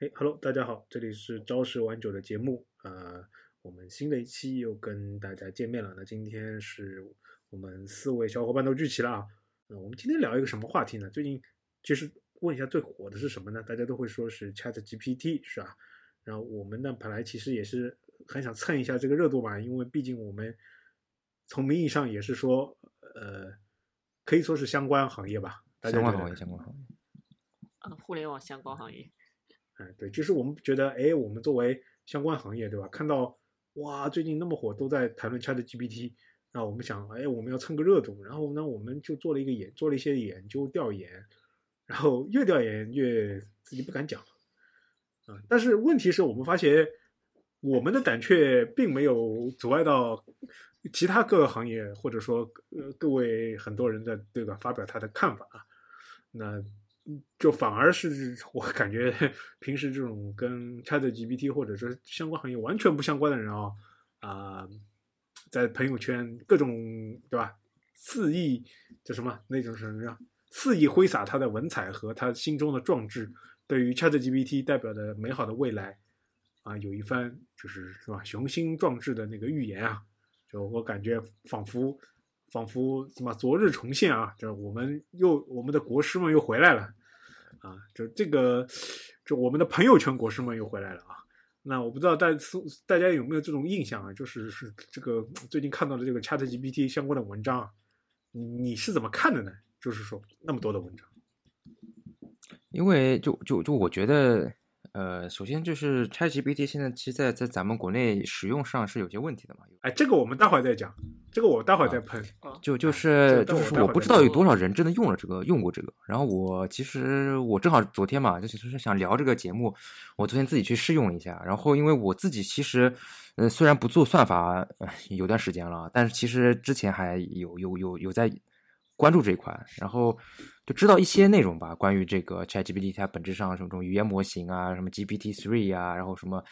哎，Hello，大家好，这里是朝十晚九的节目啊、我们新的一期又跟大家见面了。那今天是我们四位小伙伴都聚齐了啊。那我们今天聊一个什么话题呢？最近其实问一下最火的是什么呢？大家都会说是 Chat GPT 是吧？然后我们呢本来其实也是很想蹭一下这个热度嘛，因为毕竟我们从名义上也是说呃可以说是相关行业吧，相关行业，相关行业。呃，互联网相关行业，哎，对，就是我们觉得，哎，我们作为相关行业，对吧？看到哇，最近那么火，都在谈论 Chat GPT，那我们想，哎，我们要蹭个热度，然后呢，我们就做了一个研，做了一些研究调研，然后越调研越自己不敢讲，啊，但是问题是我们发现，我们的胆怯并没有阻碍到其他各个行业，或者说呃各位很多人的对吧，发表他的看法啊，那。就反而是 我感觉平时这种跟 Chat GPT 或者说相关行业完全不相关的人啊啊、在朋友圈各种对吧？肆意叫什么？那种什么，肆意挥洒他的文采和他心中的壮志，对于 Chat GPT 代表的美好的未来啊，有一番就是是吧？雄心壮志的那个预言啊，就我感觉仿佛仿佛什么昨日重现啊，就我们又我们的国师们又回来了。啊，就这个，就我们的朋友圈国师们又回来了啊。那我不知道大大家有没有这种印象啊？就是是这个最近看到的这个 Chat GPT 相关的文章啊，你你是怎么看的呢？就是说那么多的文章，因为就就就我觉得，呃，首先就是 ChatGPT 现在其实在在咱们国内使用上是有些问题的嘛。哎，这个我们待会儿再讲，这个我待会儿再喷。啊就就哎是这就是我不知道有多少人真的用了这个用过这个。然后我其实我正好昨天嘛，就是就是想聊这个节目，我昨天自己去试用了一下。然后因为我自己其实，呃，虽然不做算法，呃有段时间了，但是其实之前还有有有有在关注这一块，然后就知道一些内容吧，关于这个 ChatGPT 它本质上什么这种语言模型啊，什么 GPT three 啊，然后什么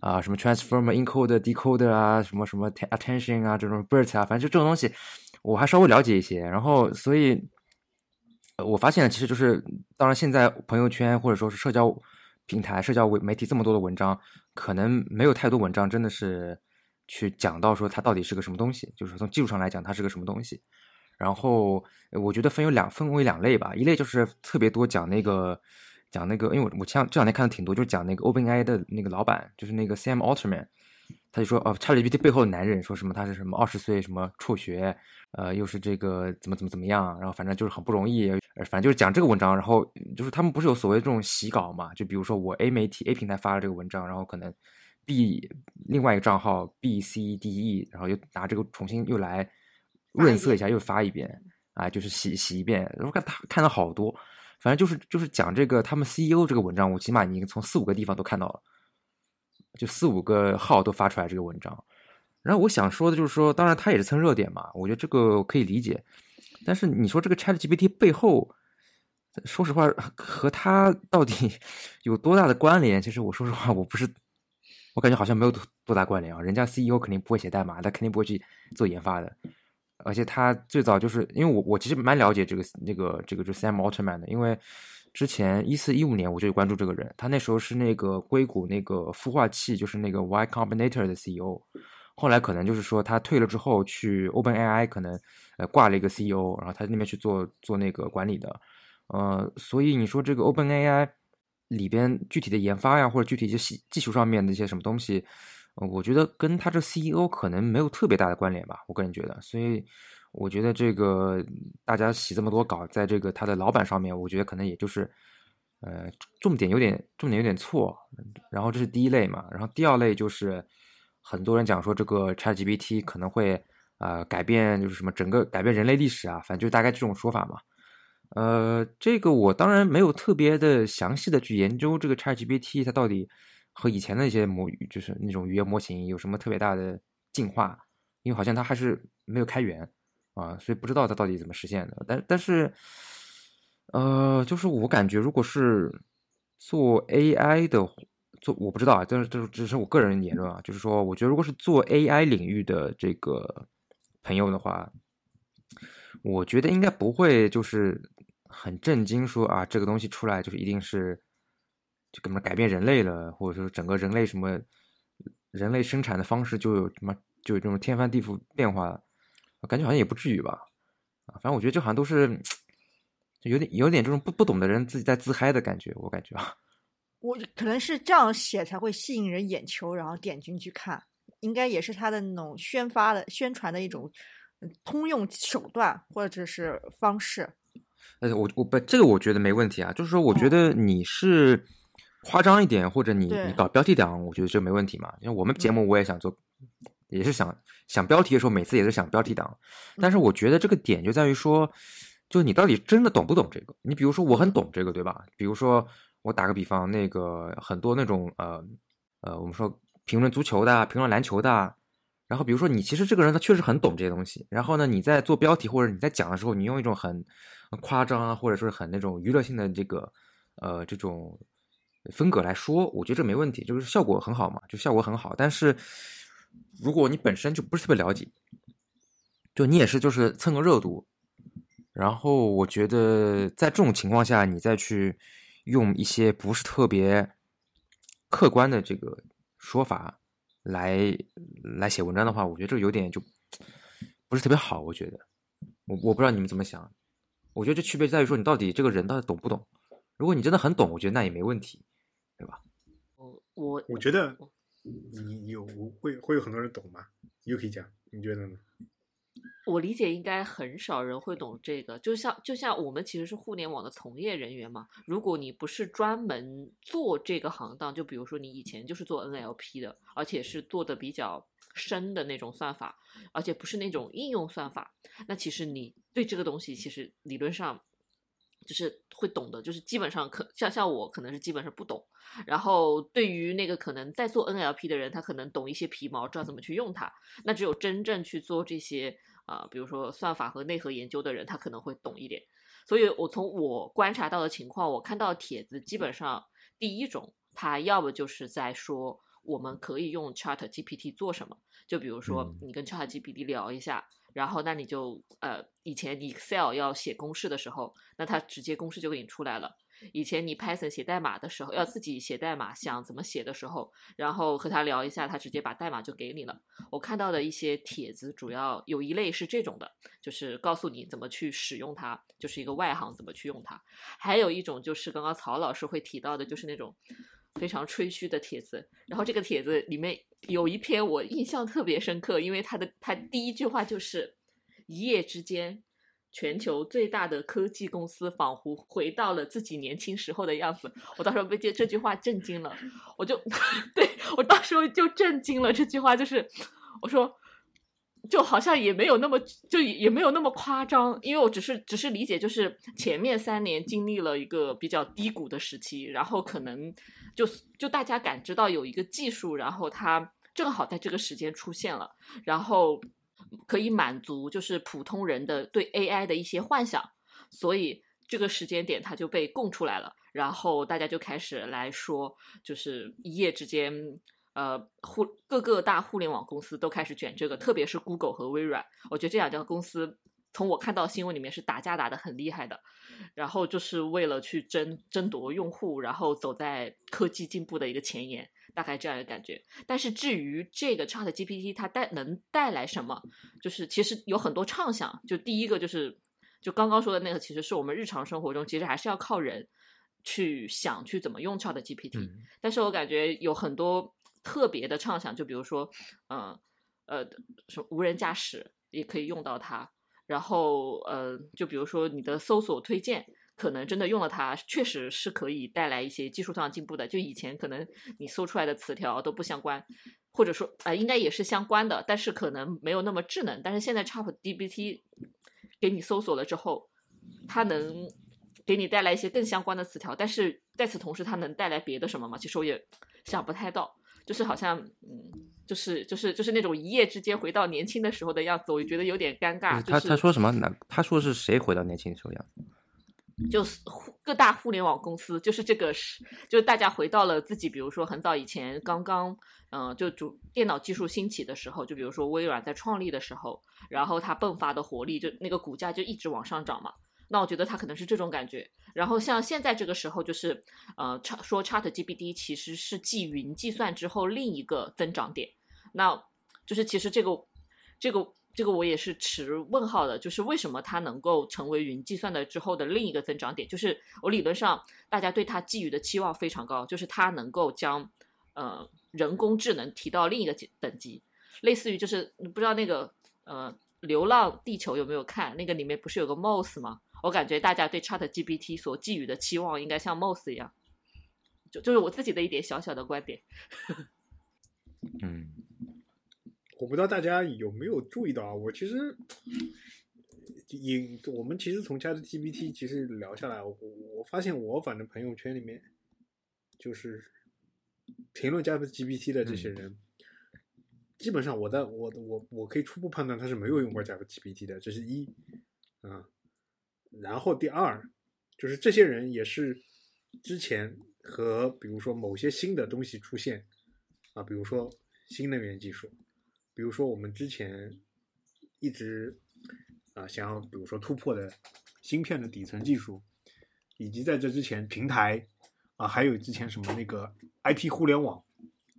啊什么 Transformer encoder decoder 啊，什么什么 attention 啊，这种 BERT 啊，反正就这种东西，我还稍微了解一些。然后所以，我发现其实就是，当然现在朋友圈或者说是社交平台、社交媒体这么多的文章，可能没有太多文章真的是去讲到说它到底是个什么东西，就是从技术上来讲它是个什么东西。然后我觉得分有两分为两类吧，一类就是特别多讲那个讲那个，因为我我前这两天看的挺多，就是讲那个 OpenAI 的那个老板，就是那个 Sam Altman，他就说哦，ChatGPT 背后的男人，说什么他是什么二十岁什么辍学，呃，又是这个怎么怎么怎么样，然后反正就是很不容易，呃反正就是讲这个文章，然后就是他们不是有所谓这种洗稿嘛，就比如说我 A 媒体 A 平台发了这个文章，然后可能 B 另外一个账号 B C D E，然后又拿这个重新又来润色一下，又发一遍，啊，就是洗洗一遍，我看他看了好多，反正就是就是讲这个他们 CEO 这个文章，我起码已经从四五个地方都看到了，就四五个号都发出来这个文章。然后我想说的就是说，当然它也是蹭热点嘛，我觉得这个可以理解。但是你说这个 ChatGPT 背后，说实话和它到底 有多大的关联？其实我说实话，我不是，我感觉好像没有多多大关联啊。人家 CEO 肯定不会写代码，他肯定不会去做研发的。而且他最早就是因为我我其实蛮了解这个那个这个就 Sam Altman 的，因为之前一四一五年我就关注这个人，他那时候是那个硅谷那个孵化器就是那个 Y Combinator 的 CEO，后来可能就是说他退了之后去 OpenAI 可能呃挂了一个 CEO，然后他那边去做做那个管理的，呃，所以你说这个 OpenAI 里边具体的研发呀，或者具体一些技术上面的一些什么东西，我觉得跟他这 CEO 可能没有特别大的关联吧，我个人觉得，所以我觉得这个大家洗这么多稿，在这个他的老板上面，我觉得可能也就是，呃，重点有点重点有点错，然后这是第一类嘛，然后第二类就是很多人讲说这个 ChatGPT 可能会呃改变就是什么整个改变人类历史啊，反正就大概这种说法嘛。呃，这个我当然没有特别的详细的去研究这个 ChatGPT 它到底和以前的一些模就是那种语言模型有什么特别大的进化，因为好像它还是没有开源啊，所以不知道它到底怎么实现的。但但是，呃，就是我感觉如果是做 AI 的做，我不知道啊，这这只是我个人言论啊，就是说，我觉得如果是做 AI 领域的这个朋友的话，我觉得应该不会就是很震惊说啊，这个东西出来就是一定是就根本改变人类了，或者说整个人类什么人类生产的方式就有什么就有这种天翻地覆变化了，感觉好像也不至于吧。啊，反正我觉得这好像都是就有点有点这种不不懂的人自己在自嗨的感觉，我感觉啊。我可能是这样写才会吸引人眼球，然后点进去看，应该也是他的那种宣发的宣传的一种嗯通用手段或者是方式。呃，我我不这个我觉得没问题啊，就是说我觉哦得你是夸张一点，或者你你搞标题党，我觉得这没问题嘛。因为我们节嗯目我也想做，也是想想标题的时候，每次也是想标题党。但是我觉得这个点就在于说，就你到底真的懂不懂这个？你比如说我很懂这个，对吧？比如说我打个比方，那个很多那种呃呃，我们说评论足球的啊，评论篮球的啊。然后比如说你其实这个人他确实很懂这些东西，然后呢你在做标题或者你在讲的时候，你用一种很很夸张啊，或者说是很那种娱乐性的这个呃这种风格来说，我觉得这没问题，就是效果很好嘛，就效果很好。但是如果你本身就不是特别了解，就你也是就是蹭个热度，然后我觉得在这种情况下，你再去用一些不是特别客观的这个说法来来写文章的话，我觉得这有点就不是特别好。我觉得，我我不知道你们怎么想。我觉得这区别在于说你到底这个人到底懂不懂。如果你真的很懂，我觉得那也没问题，我我我觉得你有会会有很多人懂吗？Yuki 讲，你觉得呢？我理解应该很少人会懂这个，就像就像我们其实是互联网的从业人员嘛。如果你不是专门做这个行当，就比如说你以前就是做 NLP 的，而且是做的比较深的那种算法，而且不是那种应用算法，那其实你对这个东西其实理论上就是会懂的，就是基本上可像像我可能是基本上不懂。然后对于那个可能在做 NLP 的人，他可能懂一些皮毛，知道怎么去用它。那只有真正去做这些啊、比如说算法和内核研究的人，他可能会懂一点。所以我从我观察到的情况，我看到帖子基本上第一种，他要么就是在说我们可以用 Chat GPT 做什么，就比如说嗯你跟 Chat GPT 聊一下。然后，那你就呃，以前你 Excel 要写公式的时候，那它直接公式就给你出来了。以前你 Python 写代码的时候，要自己写代码，想怎么写的时候，然后和他聊一下，他直接把代码就给你了。我看到的一些帖子，主要有一类是这种的，就是告诉你怎么去使用它，就是一个外行怎么去用它。还有一种就是刚刚曹老师会提到的，就是那种非常吹嘘的帖子。然后这个帖子里面有一篇我印象特别深刻，因为他的他第一句话就是一夜之间。全球最大的科技公司仿佛回到了自己年轻时候的样子，我当时被这这句话震惊了，我就 对我当时就震惊了。这句话就是我说，就好像也没有那么就也没有那么夸张，因为我只是只是理解，就是前面三年经历了一个比较低谷的时期，然后可能就就大家感知到有一个技术，然后它正好在这个时间出现了，然后可以满足就是普通人的对 AI 的一些幻想，所以这个时间点它就被供出来了，然后大家就开始来说，就是一夜之间。呃，互各个大互联网公司都开始卷这个，特别是 Google 和微软，我觉得这两家公司从我看到新闻里面是打架打得很厉害的，然后就是为了去争争夺用户，然后走在科技进步的一个前沿，大概这样的感觉。但是至于这个 Chat GPT 它带能带来什么，就是其实有很多畅想。就第一个就是就刚刚说的那个，其实是我们日常生活中其实还是要靠人去想去怎么用 Chat GPT，、嗯但是我感觉有很多特别的畅想，就比如说，嗯呃什么无人驾驶也可以用到它，然后呃，就比如说你的搜索推荐。可能真的用了它，确实是可以带来一些技术上进步的。就以前可能你搜出来的词条都不相关，或者说呃应该也是相关的，但是可能没有那么智能。但是现在 ChatGPT 给你搜索了之后，它能给你带来一些更相关的词条，但是在此同时，它能带来别的什么吗？其实我也想不太到，就是好像嗯，就是就是就是那种一夜之间回到年轻的时候的样子，我就觉得有点尴尬。他就是他说什么？哪他说是谁回到年轻的时候样子？就是互各大互联网公司，就是这个是，就是大家回到了自己，比如说很早以前刚刚，嗯、就主电脑技术兴起的时候，就比如说微软在创立的时候，然后它迸发的活力，就那个股价就一直往上涨嘛。那我觉得它可能是这种感觉。然后像现在这个时候，就是呃，说 Chat GPT 其实是继云计算之后另一个增长点。那就是其实这个这个这个我也是持问号的，就是为什么它能够成为云计算的之后的另一个增长点？就是我理论上大家对它寄予的期望非常高，就是它能够将呃人工智能提到另一个级等级，类似于就是你不知道那个呃。流浪地球有没有看？那个里面不是有个 Moss 吗？我感觉大家对 Chat GPT 所寄予的期望应该像 Moss 一样，就就是我自己的一点小小的观点。嗯，我不知道大家有没有注意到啊？我其实也，我们其实从 Chat GPT 其实聊下来，我我发现我反正朋友圈里面就是评论 Chat GPT 的这些人。基本上，我的我我我可以初步判断他是没有用过 ChatGPT 的，这是一啊。然后第二，就是这些人也是之前和比如说某些新的东西出现啊，比如说新能源技术，比如说我们之前一直啊想要比如说突破的芯片的底层技术，以及在这之前平台啊，还有之前什么那个 IP 互联网，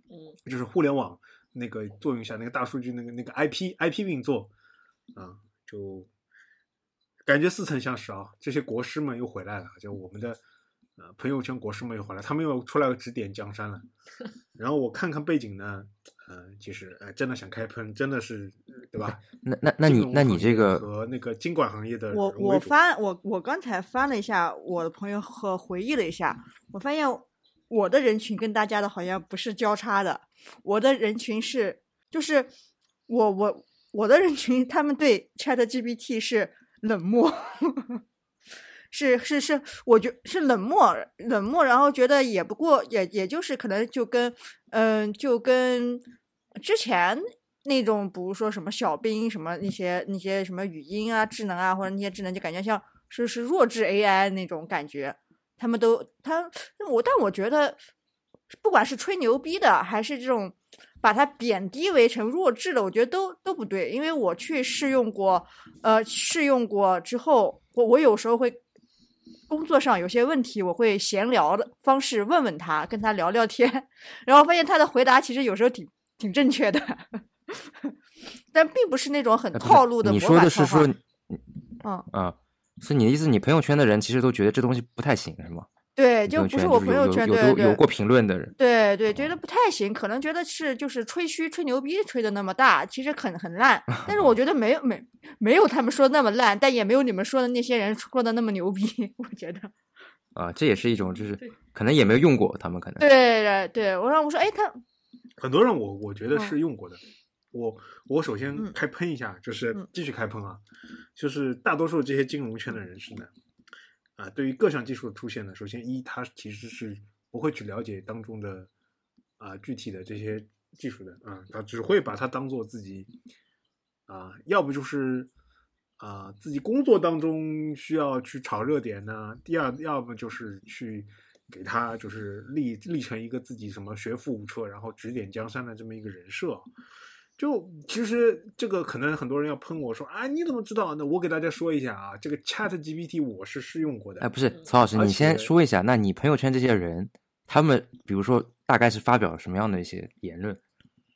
嗯，就是互联网。那个作用下，那个大数据，那个那个 IP IP 运作，啊，就感觉似曾相识啊。这些国师们又回来了，就我们的呃朋友圈国师们又回来，他们又出来指点江山了。然后我看看背景呢，呃，其实呃真的想开喷，真的是对吧？那那那你那你这个和那个经管行业的，我我翻我我刚才翻了一下我的朋友和回忆了一下，我发现。我的人群跟大家的好像不是交叉的，我的人群是，就是我我我的人群，他们对 Chat GPT 是冷漠，是是是，我觉是冷漠冷漠，然后觉得也不过也也就是可能就跟嗯就跟之前那种，比如说什么小兵什么那些那些什么语音啊智能啊或者那些智能，就感觉像是是弱智 AI 那种感觉。他们都他我，但我觉得，不管是吹牛逼的，还是这种把它贬低为成弱智的，我觉得都都不对。因为我去试用过，呃，试用过之后，我我有时候会工作上有些问题，我会闲聊的方式问问他，跟他聊聊天，然后发现他的回答其实有时候挺挺正确的，但并不是那种很套路的。你说的是说，嗯啊。是你的意思？你朋友圈的人其实都觉得这东西不太行，是吗？对，就不是我朋友圈有有有过评论的人。对对，觉得不太行，可能觉得是就是吹嘘、吹牛逼吹的那么大，其实很很烂。但是我觉得没有没没有他们说的那么烂，但也没有你们说的那些人说的那么牛逼。我觉得啊，这也是一种，就是可能也没有用过，他们可能。对对对，我让我说，哎，他很多人，我我觉得是用过的。我我首先开喷一下，就是继续开喷啊，就是大多数这些金融圈的人士呢，啊，对于各项技术的出现呢，首先一他其实是不会去了解当中的啊具体的这些技术的啊，他只会把它当做自己啊，要不就是啊自己工作当中需要去炒热点呢，第二要么就是去给他就是立立成一个自己什么学富五车，然后指点江山的这么一个人设。就其实这个可能很多人要喷我说啊，你怎么知道？那我给大家说一下啊，这个 Chat GPT 我是试用过的。哎，不是曹老师，你先说一下，那你朋友圈这些人，他们比如说大概是发表了什么样的一些言论？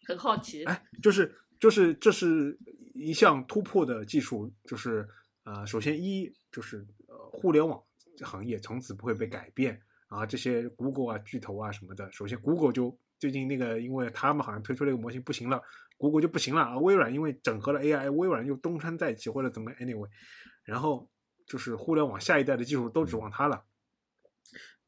很好奇。哎，就是就是这是一项突破的技术，就是呃，首先一就是呃，互联网行业从此不会被改变啊，这些 Google 啊巨头啊什么的，首先 Google 就最近那个，因为他们好像推出了一个模型不行了。谷歌就不行了啊！微软因为整合了 AI，微软又东山再起或者怎么 anyway，然后就是互联网下一代的技术都指望它了。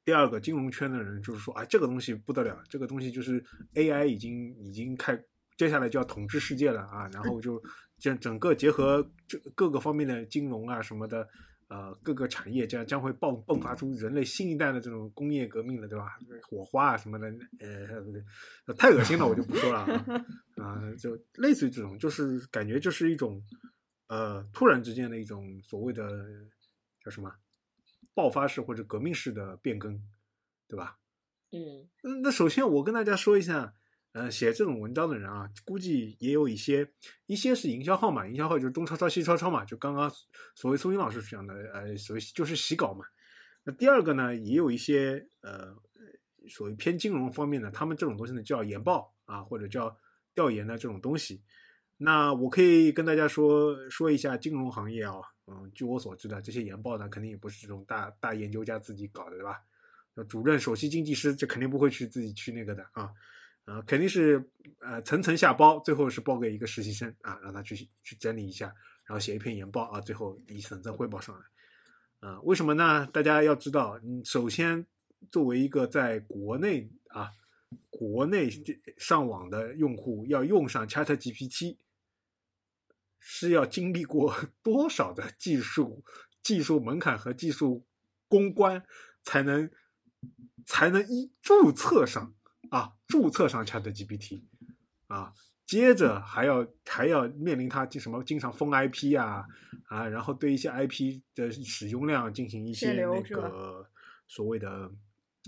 第二个金融圈的人就是说啊，这个东西不得了，这个东西就是 AI 已经已经开，接下来就要统治世界了啊！然后就整整个结合这各个方面的金融啊什么的。呃，各个产业将将会爆迸发出人类新一代的这种工业革命的，对吧？火花啊什么的，呃，太恶心了，我就不说了啊。就类似于这种，就是感觉就是一种呃，突然之间的一种所谓的叫什么爆发式或者革命式的变更，对吧？嗯，那首先我跟大家说一下，呃，写这种文章的人啊，估计也有一些，一些是营销号嘛，营销号就是东抄抄西抄抄嘛，就刚刚所谓苏欣老师讲的，呃，所谓就是洗稿嘛。那第二个呢，也有一些呃，所谓偏金融方面的，他们这种东西呢叫研报啊，或者叫调研的这种东西。那我可以跟大家说说一下金融行业啊，嗯，据我所知的这些研报呢，肯定也不是这种大大研究家自己搞的，对吧？主任、首席经济师，这肯定不会去自己去那个的啊。啊，肯定是呃层层下包，最后是包给一个实习生啊，让他去去整理一下，然后写一篇研报啊，最后以省政汇报上来。啊，为什么呢？大家要知道，嗯，首先作为一个在国内啊，国内上网的用户，要用上 Chat GPT，是要经历过 多少的技术技术门槛和技术公关，才能才能一注册上。啊，注册上 Chat GPT，啊，接着还要还要面临它什么经常封 IP 啊啊，然后对一些 IP 的使用量进行一些那个所谓的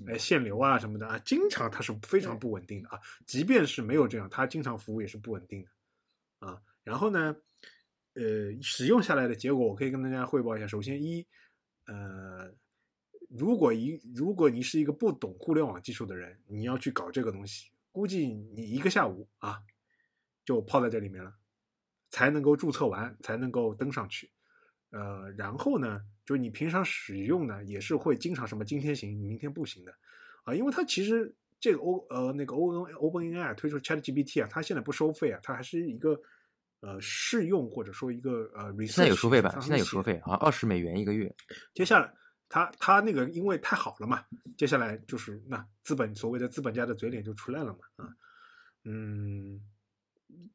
哎限流啊什么的啊，经常它是非常不稳定的啊。即便是没有这样，它经常服务也是不稳定的啊。然后呢，呃，使用下来的结果，我可以跟大家汇报一下。首先一，呃。如果一如果你是一个不懂互联网技术的人，你要去搞这个东西，估计你一个下午啊，就泡在这里面了，才能够注册完，才能够登上去。呃，然后呢，就是你平常使用呢，也是会经常什么今天行，明天不行的啊，因为它其实这个 O 呃那个 O N Open AI 推出 Chat GPT 啊，它现在不收费啊，它还是一个呃试用或者说一个呃 research。现在有收费吧？现在有收费啊，二十美元一个月。接下来。他他那个因为太好了嘛，接下来就是那资本所谓的资本家的嘴脸就出来了嘛啊，嗯，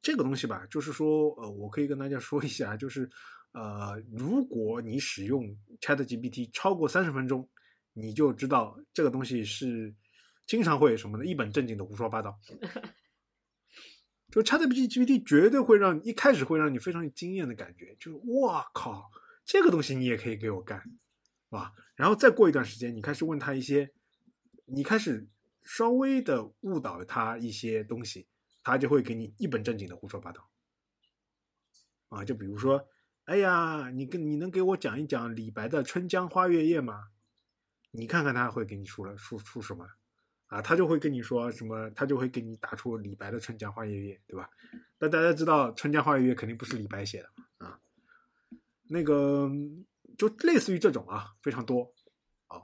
这个东西吧，就是说呃，我可以跟大家说一下，就是呃，如果你使用 Chat GPT 超过三十分钟，你就知道这个东西是经常会什么的，一本正经的胡说八道。就 Chat GPT 绝对会让一开始会让你非常有惊艳的感觉，就是哇靠，这个东西你也可以给我干。啊，然后再过一段时间，你开始问他一些，你开始稍微的误导他一些东西，他就会给你一本正经的胡说八道。啊，就比如说，哎呀，你跟你能给我讲一讲李白的《春江花月夜》吗？你看看他会给你说了说出什么？啊，他就会跟你说什么？他就会给你打出李白的《春江花月夜》，对吧？但大家知道《春江花月夜》肯定不是李白写的啊，那个。就类似于这种啊，非常多，啊，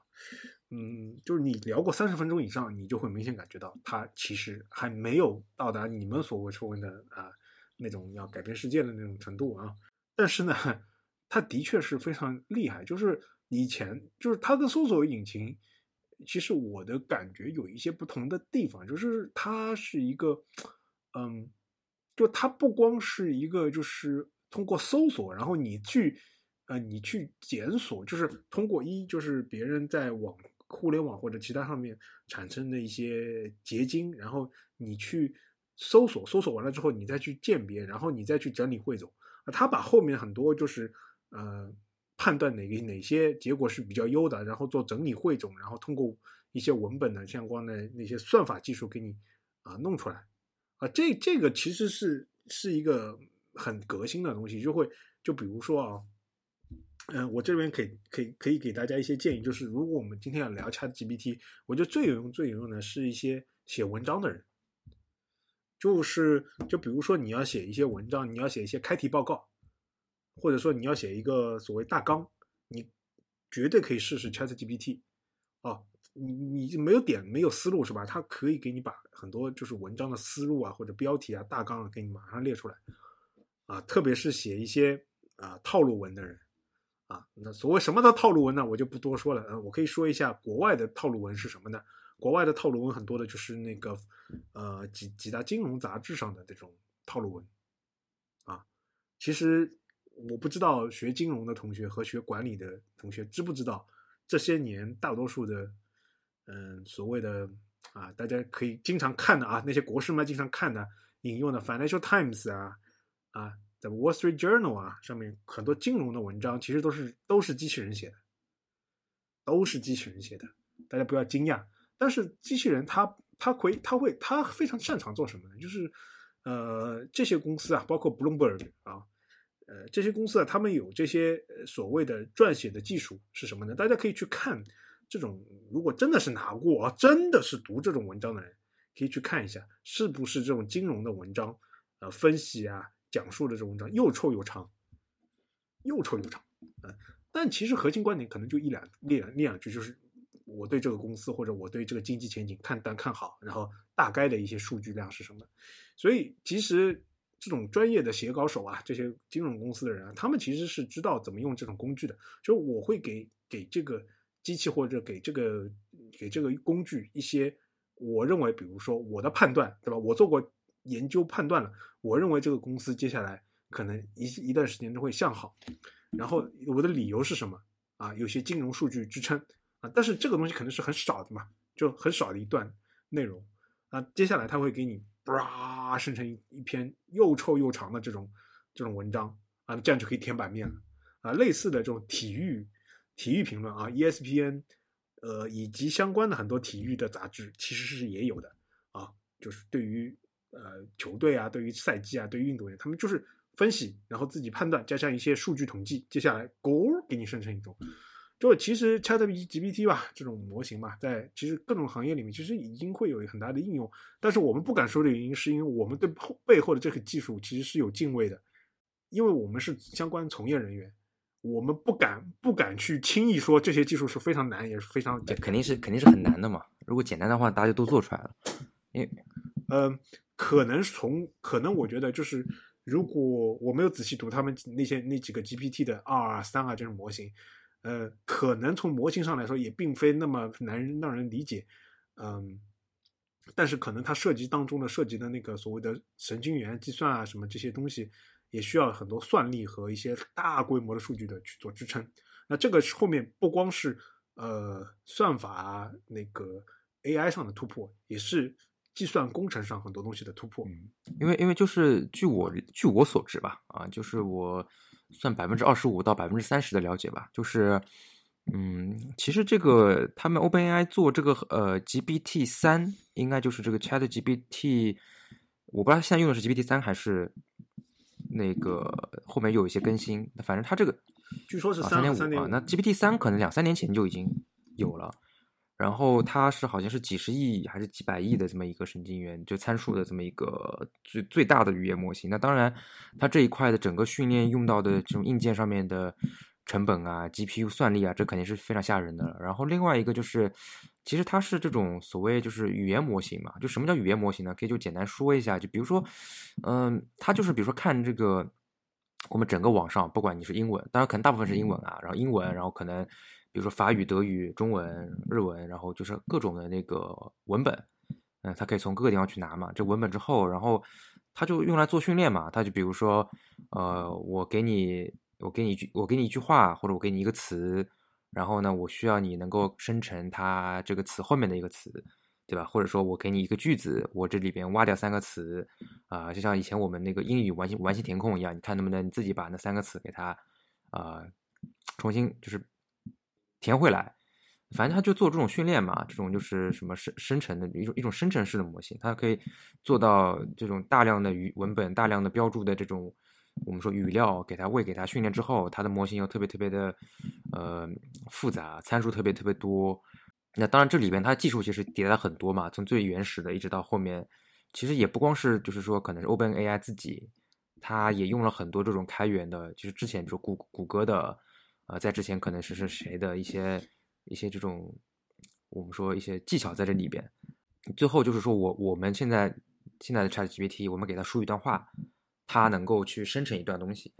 嗯，就是你聊过三十分钟以上，你就会明显感觉到他其实还没有到达你们所谓说的啊那种要改变世界的那种程度啊。但是呢，他的确是非常厉害。就是以前就是他跟搜索引擎，其实我的感觉有一些不同的地方，就是它是一个，嗯，就它不光是一个就是通过搜索，然后你去。呃，你去检索，就是通过一，就是别人在网互联网或者其他上面产生的一些结晶，然后你去搜索，搜索完了之后，你再去鉴别，然后你再去整理汇总。啊，他把后面很多就是呃判断哪个哪些结果是比较优的，然后做整理汇总，然后通过一些文本的相关的那些算法技术给你啊弄出来。啊，这这个其实是是一个很革新的东西，就会就比如说啊。嗯，我这边可以可以可以给大家一些建议，就是如果我们今天要聊 Chat GPT，我觉得最有用最有用的是一些写文章的人，就是就比如说你要写一些文章，你要写一些开题报告，或者说你要写一个所谓大纲，你绝对可以试试 Chat GPT。哦，你你没有点没有思路是吧？它可以给你把很多就是文章的思路啊或者标题啊大纲啊给你马上列出来，啊，特别是写一些啊套路文的人。啊，那所谓什么的套路文呢？我就不多说了。嗯，我可以说一下国外的套路文是什么呢？国外的套路文很多的就是那个，呃，几几大金融杂志上的这种套路文。啊，其实我不知道学金融的同学和学管理的同学知不知道，这些年大多数的，嗯，所谓的啊，大家可以经常看的啊，那些国师们经常看的引用的《Financial Times》啊，啊。在 Wall Street Journal 啊，上面很多金融的文章其实都是都是机器人写的，都是机器人写的，大家不要惊讶。但是机器人它他会他会他非常擅长做什么呢？就是呃这些公司啊，包括 Bloomberg 啊，呃这些公司啊，他们有这些所谓的撰写的技术是什么呢？大家可以去看这种，如果真的是拿过啊，真的是读这种文章的人，可以去看一下是不是这种金融的文章，呃分析啊讲述的这种文章又臭又长，又臭又长，嗯、但其实核心观点可能就一两一两一两句，就是我对这个公司或者我对这个经济前景看淡看好，然后大概的一些数据量是什么。所以其实这种专业的写稿手啊，这些金融公司的人啊，他们其实是知道怎么用这种工具的。就我会给给这个机器或者给这个给这个工具一些我认为，比如说我的判断，对吧？我做过研究判断了，我认为这个公司接下来可能一一段时间都会向好。然后我的理由是什么啊？有些金融数据支撑啊，但是这个东西可能是很少的嘛，就很少的一段内容啊。接下来他会给你叭生成一一篇又臭又长的这种这种文章啊，这样就可以填版面了啊。类似的这种体育体育评论啊，ESPN 呃以及相关的很多体育的杂志其实是也有的啊，就是对于呃球队啊，对于赛季啊，对于运动员，他们就是分析，然后自己判断，加上一些数据统计，接下来咕给你生成一种。就其实 ChatGPT 吧，这种模型嘛，在其实各种行业里面，其实已经会有很大的应用。但是我们不敢说的原因，是因为我们对后背后的这个技术其实是有敬畏的，因为我们是相关从业人员，我们不敢不敢去轻易说这些技术是非常难，也是非常简单。肯定是肯定是很难的嘛。如果简单的话，大家都做出来了。因为呃，可能从可能我觉得就是，如果我没有仔细读他们那些那几个 GPT 的二啊、三啊这种模型，呃，可能从模型上来说也并非那么难让人理解，嗯，但是可能它涉及当中的涉及的那个所谓的神经元计算啊什么这些东西，也需要很多算力和一些大规模的数据的去做支撑。那这个后面不光是呃算法啊那个 AI 上的突破，也是计算工程上很多东西的突破。嗯因为因为就是据我据我所知吧，啊，就是我算百分之二十五到百分之三十的了解吧，就是嗯，其实这个他们 OpenAI 做这个呃 GPT 三，应该就是这个 Chat GPT，我不知道现在用的是 GPT 三还是那个后面有一些更新，反正它这个据说是三点五啊，那 GPT 三可能两三年前就已经有了。然后它是好像是几十亿还是几百亿的这么一个神经元，就参数的这么一个最最大的语言模型。那当然，它这一块的整个训练用到的这种硬件上面的成本啊、GPU 算力啊，这肯定是非常吓人的了。然后另外一个就是，其实它是这种所谓就是语言模型嘛，就什么叫语言模型呢？可以就简单说一下，就比如说，嗯，它就是比如说看这个我们整个网上，不管你是英文，当然可能大部分是英文啊，然后英文，然后可能比如说法语、德语、中文、日文，然后就是各种的那个文本，嗯，它可以从各个地方去拿嘛。这文本之后，然后它就用来做训练嘛。它就比如说，呃，我给你，我给你一句，我给你一句话，或者我给你一个词，然后呢，我需要你能够生成它这个词后面的一个词。对吧？或者说我给你一个句子，我这里边挖掉三个词，啊、就像以前我们那个英语完形完形填空一样，你看能不能自己把那三个词给它，啊、重新就是填回来。反正他就做这种训练嘛，这种就是什么生生成的一种一种生成式的模型，它可以做到这种大量的语文本、大量的标注的这种我们说语料，给它喂给它训练之后，它的模型又特别特别的呃复杂，参数特别特别多。那当然，这里边它技术其实迭代很多嘛，从最原始的一直到后面，其实也不光是就是说可能是 OpenAI 自己，它也用了很多这种开源的，就是之前就是谷谷歌的，呃，在之前可能是是谁的一些一些这种我们说一些技巧在这里边。最后就是说我我们现在现在的 ChatGPT，我们给它输一段话，它能够去生成一段东西。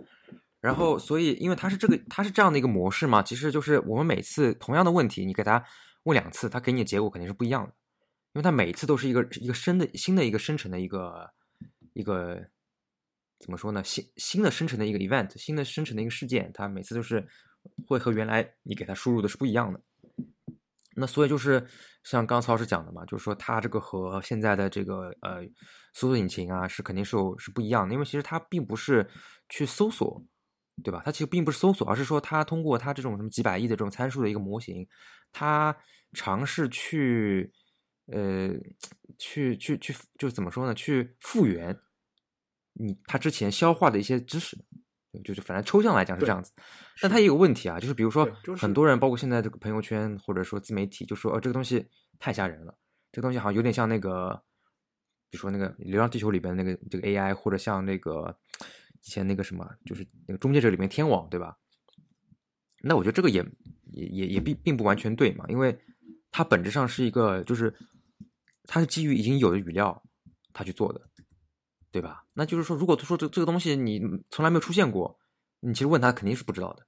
然后，所以因为它是这个，它是这样的一个模式嘛，其实就是我们每次同样的问题，你给它问两次，它给你的结果肯定是不一样的，因为它每一次都是一个一个新的新的一个生成的一个一个怎么说呢？新新的生成的一个 event，新的生成的一个事件，它每次都是会和原来你给它输入的是不一样的。那所以就是像刚曹老师讲的嘛，就是说它这个和现在的这个呃搜索引擎啊是肯定是有是不一样的，因为其实它并不是去搜索，对吧？它其实并不是搜索，而是说它通过它这种什么几百亿的这种参数的一个模型，它尝试去呃，去去去，就是怎么说呢？去复原你他之前消化的一些知识，就是反正抽象来讲是这样子。但它也有问题啊，就是比如说很多人，包括现在这个朋友圈或者说自媒体，就说哦这个东西太吓人了，这个东西好像有点像那个，比如说那个《流浪地球》里边那个这个 AI，或者像那个以前那个什么，就是那个《终结者》里面天网，对吧？那我觉得这个也也也也并并不完全对嘛，因为它本质上是一个就是它是基于已经有的语料它去做的，对吧？那就是说，如果说这这个东西你从来没有出现过，你其实问他肯定是不知道的，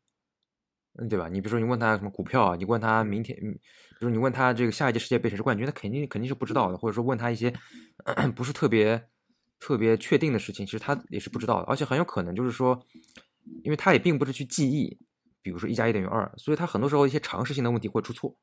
嗯，对吧？你比如说你问他什么股票啊，你问他明天，嗯比如你问他这个下一届世界杯谁是冠军，他肯定肯定是不知道的，或者说问他一些 不是特别特别确定的事情，其实他也是不知道的，而且很有可能就是说，因为他也并不是去记忆，比如说一加一等于二，所以他很多时候一些常识性的问题会出错。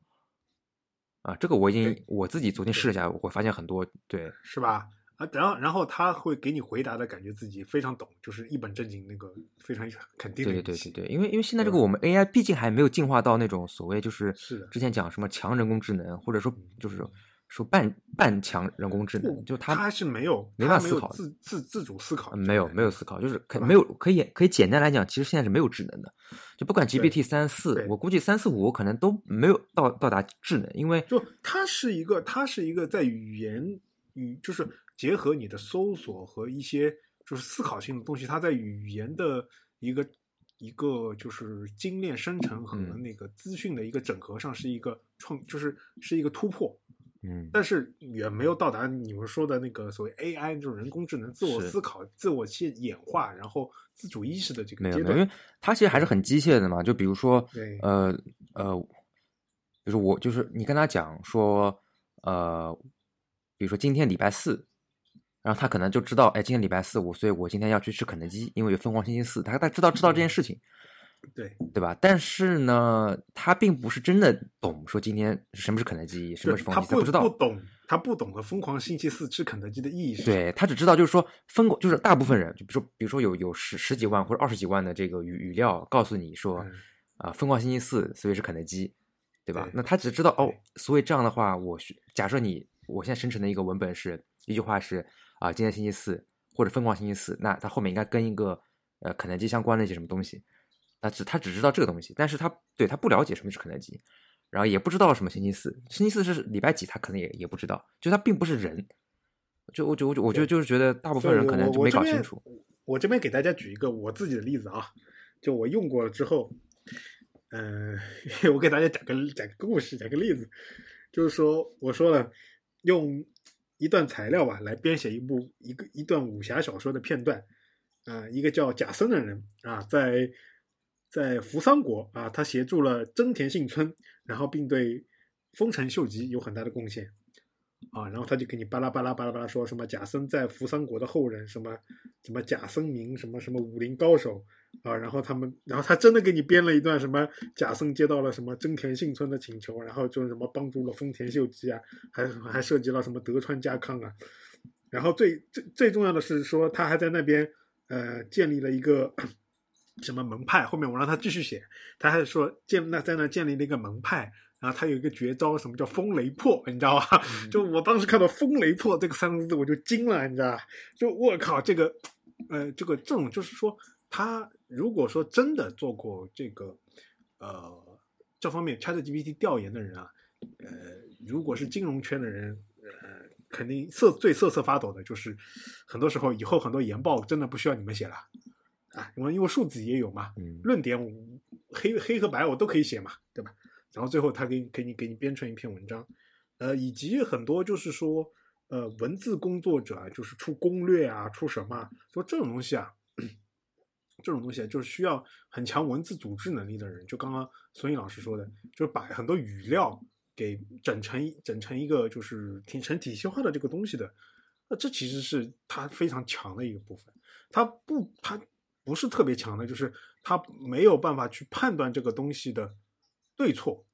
啊，这个我已经我自己昨天试了一下，我会发现很多对是吧？啊，然后然后他会给你回答的感觉自己非常懂，就是一本正经那个非常肯定的对对对对对，因为因为现在这个我们 AI 毕竟还没有进化到那种所谓就是是的之前讲什么强人工智能，或者说就是说说半半强人工智能，就他他是没有没办法思考自自自主思考没有没有思考，就是可没有可以可以简单来讲，其实现在是没有智能的，就不管 GPT 三四，我估计三四五可能都没有到到达智能，因为就它是一个，它是一个在语言语，就是结合你的搜索和一些就是思考性的东西，它在语言的一个一个就是精炼生成和嗯那个资讯的一个整合上是一个创，就是是一个突破，嗯但是远没有到达你们说的那个所谓 AI 这种人工智能自我思考、自我去演化，然后自主意识的这个阶段因为。它其实还是很机械的嘛。就比如说对，呃呃，就是我就是你跟他讲说，呃，比如说今天礼拜四，然后他可能就知道，哎，今天礼拜四，我所以我今天要去吃肯德基，因为有疯狂星期四，他他知道知道这件事情，对，对吧？但是呢，他并不是真的懂说今天什么是肯德基，什么是他疯狂他不知道不。懂，他不懂得疯狂星期四吃肯德基的意义是。对他只知道就是说疯狂，就是大部分人，就比如说比如说有有十十几万或者二十几万的这个语语料告诉你说，嗯啊，疯狂星期四所以是肯德基，对吧？对那他只知道哦，所以这样的话，我需假设你我现在生成的一个文本是一句话是啊，今天星期四或者疯狂星期四，那它后面应该跟一个呃肯德基相关的一些什么东西，他只他只知道这个东西，但是他对他不了解什么是肯德基，然后也不知道什么星期四，星期四是礼拜几，他可能也也不知道，就他并不是人。就我就我就我就对就是觉得大部分人可能就没搞清楚。我这边给大家举一个我自己的例子啊，就我用过了之后，嗯、我给大家讲个讲个故事，讲个例子，就是说我说了，用一段材料吧来编写一部一个一段武侠小说的片段，啊、一个叫贾森的人啊，在在扶桑国啊，他协助了真田幸村，然后并对丰臣秀吉有很大的贡献。啊，然后他就给你巴拉巴拉巴拉巴拉说什么贾森在扶桑国的后人，什么什么贾森明，什么什么武林高手啊，然后他们，然后他真的给你编了一段什么贾森接到了什么真田幸村的请求，然后就是什么帮助了丰田秀吉啊，还还涉及到什么德川家康啊，然后最最最重要的是说他还在那边呃建立了一个什么门派，后面我让他继续写，他还说建那在那建立了一个门派。然后他有一个绝招，什么叫风雷破，你知道吧？就我当时看到“风雷破”这个三个字，我就惊了，你知道吧？就我靠，这个，呃，这个这种就是说，他如果说真的做过这个，呃，这方面 ChatGPT 调研的人啊，呃，如果是金融圈的人，呃，肯定瑟最瑟瑟发抖的就是，很多时候以后很多研报真的不需要你们写了，啊，因为因为数字也有嘛，嗯论点我黑黑和白我都可以写嘛，对吧？然后最后他给你给你给你编成一篇文章，呃，以及很多就是说，呃，文字工作者啊，就是出攻略啊，出什么啊，说这种东西啊，这种东西啊，就是需要很强文字组织能力的人。就刚刚孙毅老师说的，就是把很多语料给整成整成一个就是挺成体系化的这个东西的，那这其实是他非常强的一个部分。他不，他不是特别强的，就是他没有办法去判断这个东西的对错。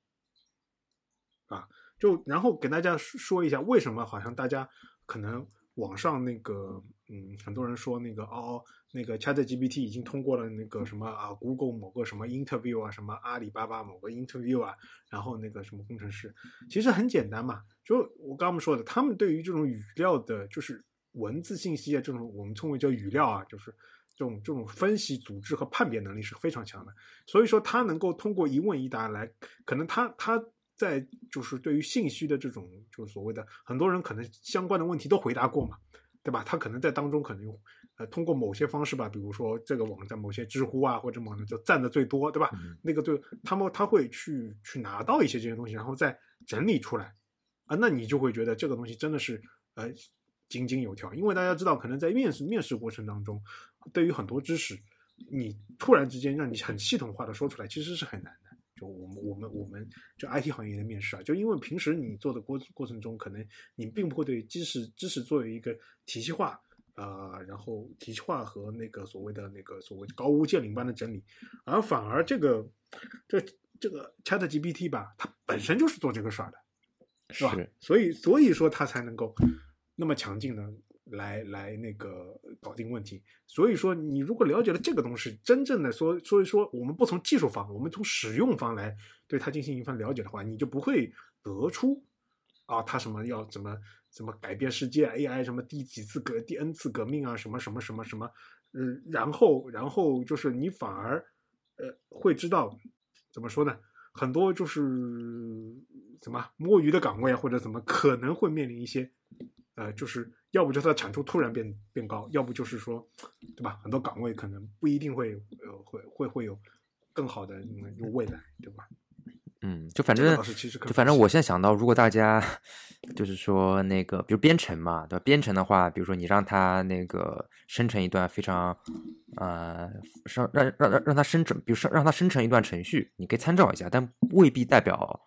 啊，就然后给大家说一下，为什么好像大家可能网上那个，嗯，很多人说那个哦，那个 Chat GPT 已经通过了那个什么啊，Google 某个什么 interview 啊，什么阿里巴巴某个 interview 啊，然后那个什么工程师，其实很简单嘛，就我刚刚说的，他们对于这种语料的，就是文字信息啊，这种我们称为叫语料啊，就是这种这种分析、组织和判别能力是非常强的，所以说他能够通过一问一答来，可能他他。在就是对于信息的这种，就是所谓的很多人可能相关的问题都回答过嘛，对吧？他可能在当中可能呃通过某些方式吧，比如说这个网站某些知乎啊或者网站就赞的最多，对吧？那个对他们他会去去拿到一些这些东西，然后再整理出来啊，那你就会觉得这个东西真的是呃井井有条，因为大家知道，可能在面试面试过程当中，对于很多知识，你突然之间让你很系统化的说出来，其实是很难。就我们我们我们就 IT 行业的面试啊，就因为平时你做的过过程中，可能你并不会对知识知识作为一个体系化啊，然后体系化和那个所谓的那个所谓高屋建瓴般的整理，而反而这个这这个 ChatGPT 吧，它本身就是做这个耍的，是吧？所以所以说它才能够那么强劲的。来来那个搞定问题，所以说你如果了解了这个东西，真正的说，所以说我们不从技术方，我们从使用方来对它进行一番了解的话，你就不会得出啊，它什么要怎么怎么改变世界，AI 什么第几次革第 N 次革命啊，什么什么什么什么，嗯，然后然后就是你反而呃会知道怎么说呢？很多就是什么摸鱼的岗位啊，或者怎么可能会面临一些呃就是。要不就是它产出突然变变高，要不就是说，对吧？很多岗位可能不一定会呃会会会有更好的有未来，对吧？嗯，就反正就反正我现在想到，如果大家就是说那个，比如编程嘛，对吧？编程的话，比如说你让它那个生成一段非常呃，让让让让让它生成，比如说让它生成一段程序，你可以参照一下，但未必代表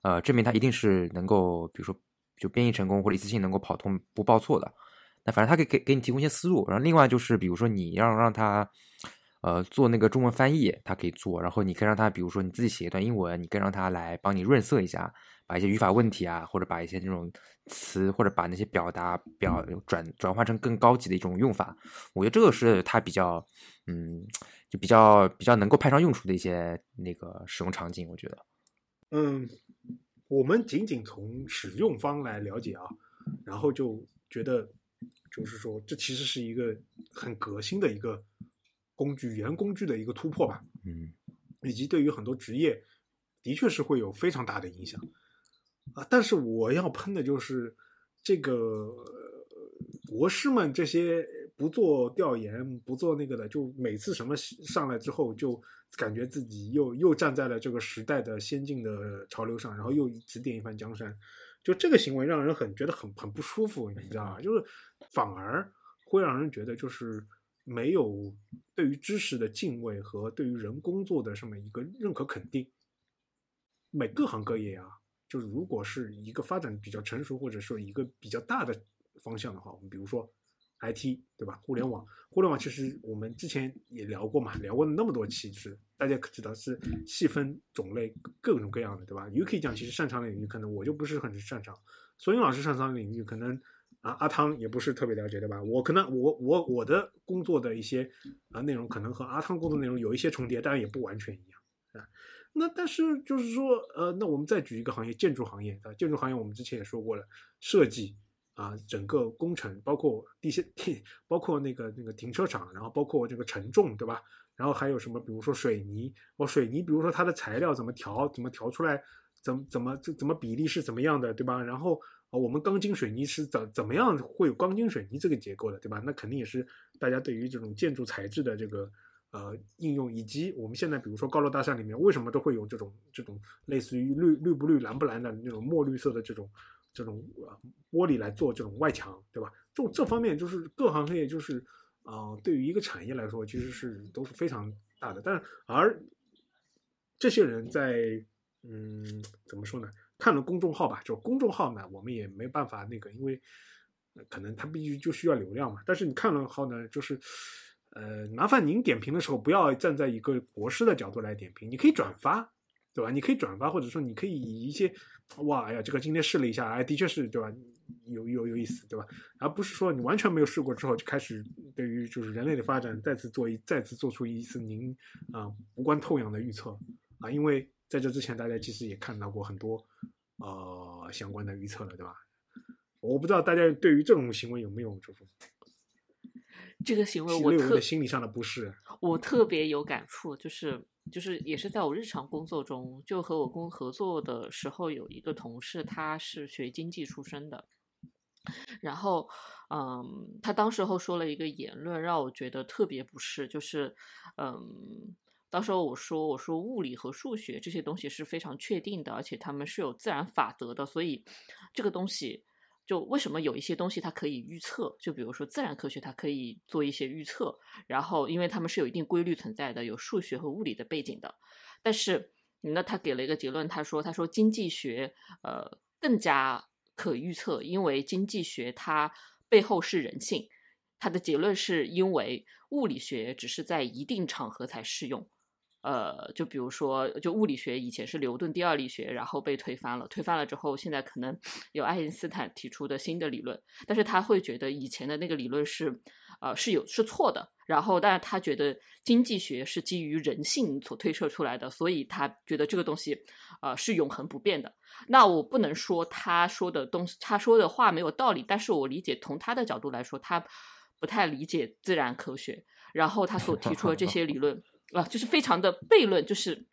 呃证明它一定是能够，比如说。就编译成功或者一次性能够跑通不报错的，那反正他可以给给你提供一些思路。然后另外就是，比如说你要让他，呃，做那个中文翻译，他可以做。然后你可以让他，比如说你自己写一段英文，你可以让他来帮你润色一下，把一些语法问题啊，或者把一些那种词，或者把那些表达表转转换成更高级的一种用法。我觉得这个是他比较，嗯，就比较比较能够派上用处的一些那个使用场景。我觉得，嗯。我们仅仅从使用方来了解啊，然后就觉得，就是说，这其实是一个很革新的一个工具，语言工具的一个突破吧。嗯，以及对于很多职业，的确是会有非常大的影响啊。但是我要喷的就是这个国师们这些不做调研、不做那个的，就每次什么上来之后就。感觉自己又又站在了这个时代的先进的潮流上，然后又指点一番江山，就这个行为让人很觉得很很不舒服，你知道吗？就是反而会让人觉得就是没有对于知识的敬畏和对于人工作的这么一个认可肯定。每各行各业啊，就是如果是一个发展比较成熟或者说一个比较大的方向的话，我们比如说。IT 对吧？互联网，互联网其实我们之前也聊过嘛，聊过那么多期，就是大家可知道是细分种类各种各样的，对吧？U K 讲其实擅长的领域可能我就不是很擅长，孙英老师擅长的领域可能啊阿汤也不是特别了解，对吧？我可能我我我的工作的一些啊内容可能和阿汤工作内容有一些重叠，但是也不完全一样啊。那但是就是说呃，那我们再举一个行业，建筑行业啊，建筑行业我们之前也说过了，设计。啊，整个工程包括地下地，包括那个那个停车场，然后包括这个承重，对吧？然后还有什么？比如说水泥，哦，水泥，比如说它的材料怎么调，怎么调出来，怎么怎么这怎么比例是怎么样的，对吧？然后啊，我们钢筋水泥是怎怎么样会有钢筋水泥这个结构的，对吧？那肯定也是大家对于这种建筑材质的这个呃应用，以及我们现在比如说高楼大厦里面为什么都会有这种这种类似于绿绿不绿蓝不蓝的那种墨绿色的这种。这种玻璃来做这种外墙，对吧？这这方面就是各行各业，就是啊，对于一个产业来说，其实是都是非常大的。但而这些人在嗯，怎么说呢？看了公众号吧，就公众号呢，我们也没办法那个，因为可能他必须就需要流量嘛。但是你看了号呢，就是呃，麻烦您点评的时候不要站在一个国师的角度来点评，你可以转发对吧？你可以转发，或者说你可以以一些，哇，哎呀，这个今天试了一下，哎，的确是对吧？有有有意思，对吧？而不是说你完全没有试过之后就开始对于就是人类的发展再次做一再次做出一次您啊、无关痛痒的预测啊，因为在这之前大家其实也看到过很多呃相关的预测了，对吧？我不知道大家对于这种行为有没有这种这个行为我特的心理上的不适？我特别有感触，就是就是也是在我日常工作中，就和我工合作的时候，有一个同事，他是学经济出身的，然后嗯，他当时候说了一个言论，让我觉得特别不适，就是嗯。到时候我说我说物理和数学这些东西是非常确定的，而且他们是有自然法则的，所以这个东西就为什么有一些东西它可以预测，就比如说自然科学它可以做一些预测，然后因为它们是有一定规律存在的，有数学和物理的背景的，但是那他给了一个结论，他说他说经济学呃更加可预测，因为经济学它背后是人性，他的结论是因为物理学只是在一定场合才适用。呃，就比如说，就物理学以前是牛顿第二力学，然后被推翻了。推翻了之后，现在可能 有爱因斯坦提出的新的理论，但是他会觉得以前的那个理论是，呃，是有是错的。然后，但是他觉得经济学是基于人性所推测出来的，所以他觉得这个东西，呃，是永恒不变的。那我不能说他说的东西，他说的话没有道理，但是我理解从他的角度来说，他不太理解自然科学，然后他所提出的这些理论。啊，就是非常的悖论，就是，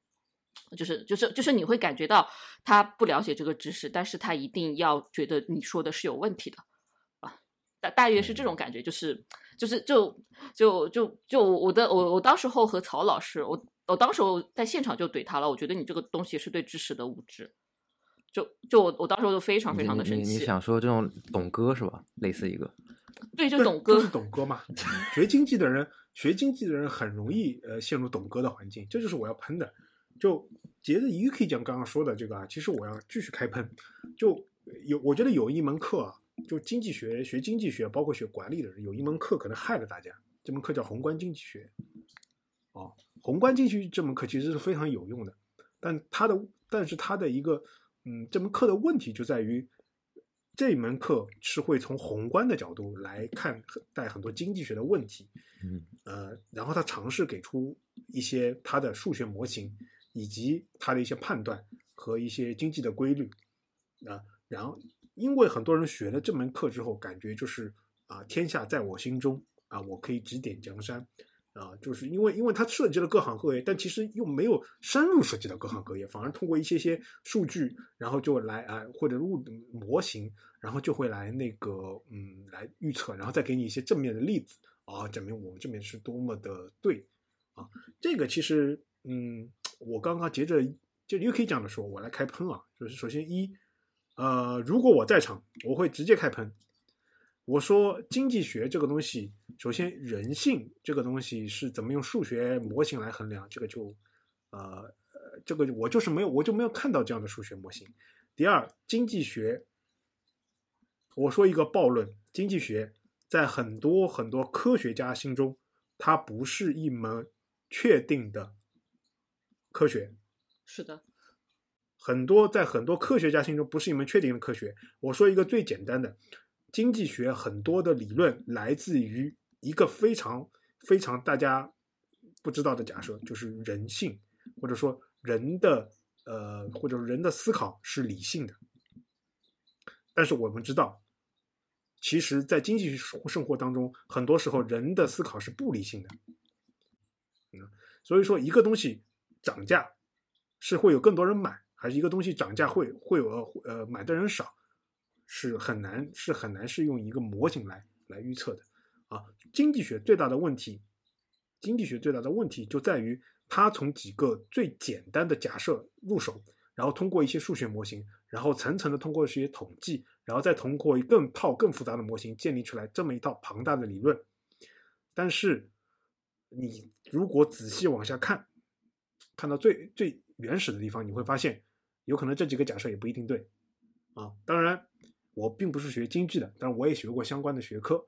就是，就是，就是你会感觉到他不了解这个知识，但是他一定要觉得你说的是有问题的，啊，大大约是这种感觉，就是，就是，就，就，就，就我的，我我当时候和曹老师，我我当时候在现场就怼他了，我觉得你这个东西是对知识的无知，就就我我当时候就非常非常的生气，你想说这种懂哥是吧？类似一个，对，就懂哥就是懂哥嘛。学经济的人，学经济的人很容易呃陷入懂哥的环境，这就是我要喷的。就接着 UK 讲刚刚说的这个啊，其实我要继续开喷。就有我觉得有一门课啊，就经济学学经济学，包括学管理的人，有一门课可能害了大家。这门课叫宏观经济学。哦，宏观经济学这门课其实是非常有用的，但它的但是它的一个嗯，这门课的问题就在于。这门课是会从宏观的角度来看待很多经济学的问题，嗯，呃，然后他尝试给出一些他的数学模型，以及他的一些判断和一些经济的规律，啊、然后因为很多人学了这门课之后，感觉就是啊、天下在我心中啊、我可以指点江山。啊，就是因为因为它涉及了各行各业，但其实又没有深入涉及到各行各业，反而通过一些些数据，然后就来啊或者物模型，然后就会来那个嗯来预测，然后再给你一些正面的例子啊，证明我们这边是多么的对啊。这个其实嗯，我刚刚接着就 UK 讲的说，我来开喷啊，就是首先一呃，如果我在场，我会直接开喷。我说经济学这个东西，首先人性这个东西是怎么用数学模型来衡量，这个就，呃呃，这个我就是没有，我就没有看到这样的数学模型。第二，经济学，我说一个暴论，经济学在很多很多科学家心中，它不是一门确定的科学。是的，很多在很多科学家心中不是一门确定的科学。我说一个最简单的。经济学很多的理论来自于一个非常非常大家不知道的假设，就是人性，或者说人的呃，或者人的思考是理性的。但是我们知道，其实，在经济生活当中，很多时候人的思考是不理性的。嗯，所以说一个东西涨价是会有更多人买，还是一个东西涨价会会有呃买的人少？是很难，是很难是用一个模型来来预测的啊。经济学最大的问题，经济学最大的问题就在于它从几个最简单的假设入手，然后通过一些数学模型，然后层层的通过一些统计，然后再通过更套更复杂的模型建立出来这么一套庞大的理论。但是你如果仔细往下看，看到最最原始的地方，你会发现有可能这几个假设也不一定对啊。当然。我并不是学经济的，但我也学过相关的学科，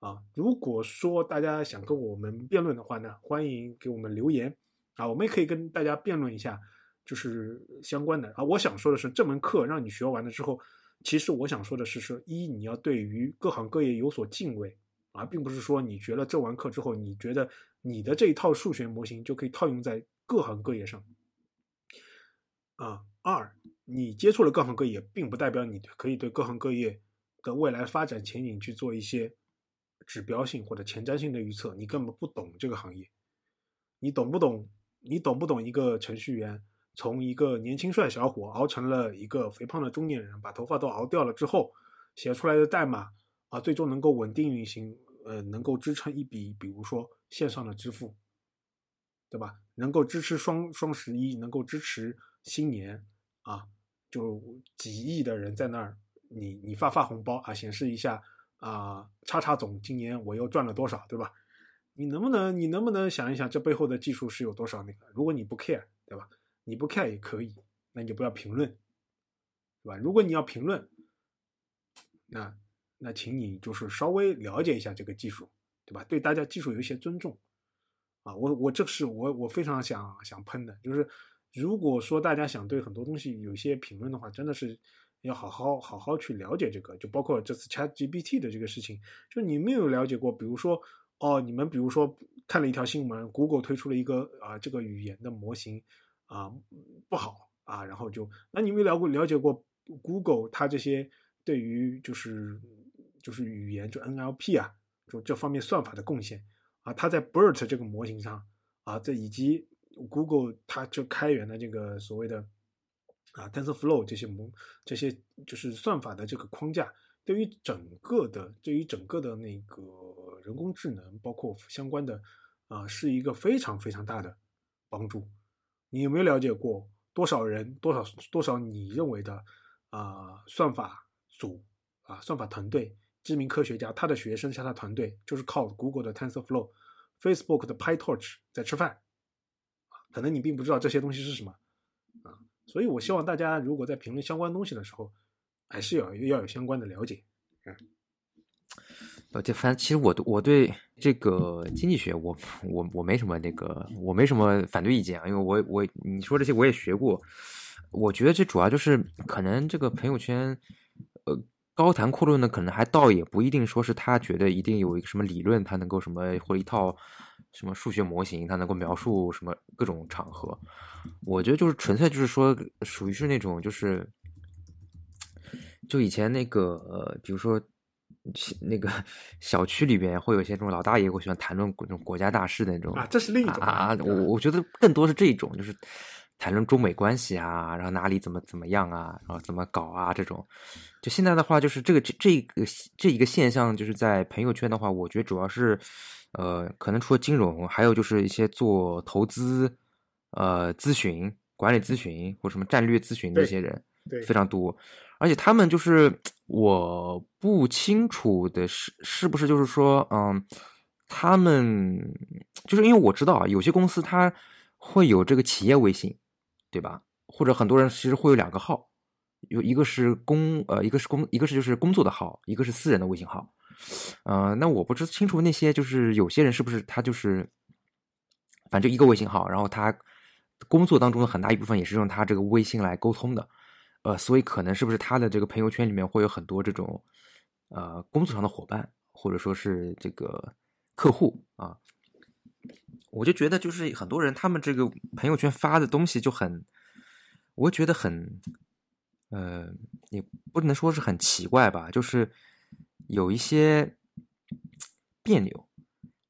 啊，如果说大家想跟我们辩论的话呢，欢迎给我们留言，啊，我们也可以跟大家辩论一下，就是相关的啊。我想说的是，这门课让你学完了之后，其实我想说的是，说一你要对于各行各业有所敬畏啊，并不是说你学了这门课之后，你觉得你的这一套数学模型就可以套用在各行各业上啊。二，你接触了各行各业，并不代表你可以对各行各业的未来发展前景去做一些指标性或者前瞻性的预测，你根本不懂这个行业。你懂不懂？你懂不懂一个程序员从一个年轻帅小伙熬成了一个肥胖的中年人，把头发都熬掉了之后，写出来的代码啊，最终能够稳定运行，呃，能够支撑一笔，比如说线上的支付，对吧？能够支持双双十一，能够支持新年啊，就几亿的人在那儿，你你发发红包啊，显示一下啊，叉叉总今年我又赚了多少，对吧？你能不能，你能不能想一想，这背后的技术是有多少那个？如果你不 care，对吧？你不 care 也可以，那你就不要评论，对吧？如果你要评论，那那请你就是稍微了解一下这个技术，对吧？对大家技术有一些尊重啊。我我这是我我非常想想喷的，就是如果说大家想对很多东西有一些评论的话，真的是要好好好好去了解这个，就包括这次 Chat GPT 的这个事情，就你没有了解过，比如说。哦，你们比如说看了一条新闻，Google 推出了一个啊这个语言的模型啊不好啊，然后就那你们了过了解过 Google 它这些对于就是就是语言就 NLP 啊就这方面算法的贡献啊，它在 BERT 这个模型上啊，这以及 Google 它就开源的这个所谓的啊 TensorFlow 这些模这些就是算法的这个框架。对于整个的，对于整个的那个人工智能，包括相关的，啊，是一个非常非常大的帮助。你有没有了解过多少人，多少多少你认为的啊算法组啊算法团队，知名科学家，他的学生加他团队，就是靠 Google 的 TensorFlow、Facebook 的 PyTorch 在吃饭？可能你并不知道这些东西是什么啊，所以我希望大家如果在评论相关东西的时候。还是要要有相关的了解，嗯，呃，这反正其实我我对这个经济学，我我我没什么那个，我没什么反对意见啊，因为我我你说这些我也学过，我觉得这主要就是可能这个朋友圈，呃，高谈阔论呢，可能还倒也不一定说是他觉得一定有一个什么理论，他能够什么或一套什么数学模型，他能够描述什么各种场合，我觉得就是纯粹就是说属于是那种就是。就以前那个呃，比如说那个小区里边会有一些这种老大爷会喜欢谈论这种国家大事的那种啊，这是另一种啊。我我觉得更多是这一种，就是谈论中美关系啊，然后哪里怎么怎么样啊，然后怎么搞啊这种。就现在的话，就是这个这这个这一个现象，就是在朋友圈的话，我觉得主要是呃，可能除了金融，还有就是一些做投资呃咨询、管理咨询或什么战略咨询的一些人，对非常多。而且他们就是我不清楚的是，是不是就是说，嗯，他们就是因为我知道啊，有些公司它会有这个企业微信，对吧？或者很多人其实会有两个号，有一个是工呃，一个是工，一个是就是工作的号，一个是私人的微信号。呃，那我不知清楚那些就是有些人是不是他就是反正一个微信号，然后他工作当中的很大一部分也是用他这个微信来沟通的。呃，所以可能是不是他的这个朋友圈里面会有很多这种，呃，工作上的伙伴，或者说是这个客户啊？我就觉得就是很多人他们这个朋友圈发的东西就很，我觉得很，呃，也不能说是很奇怪吧，就是有一些别扭，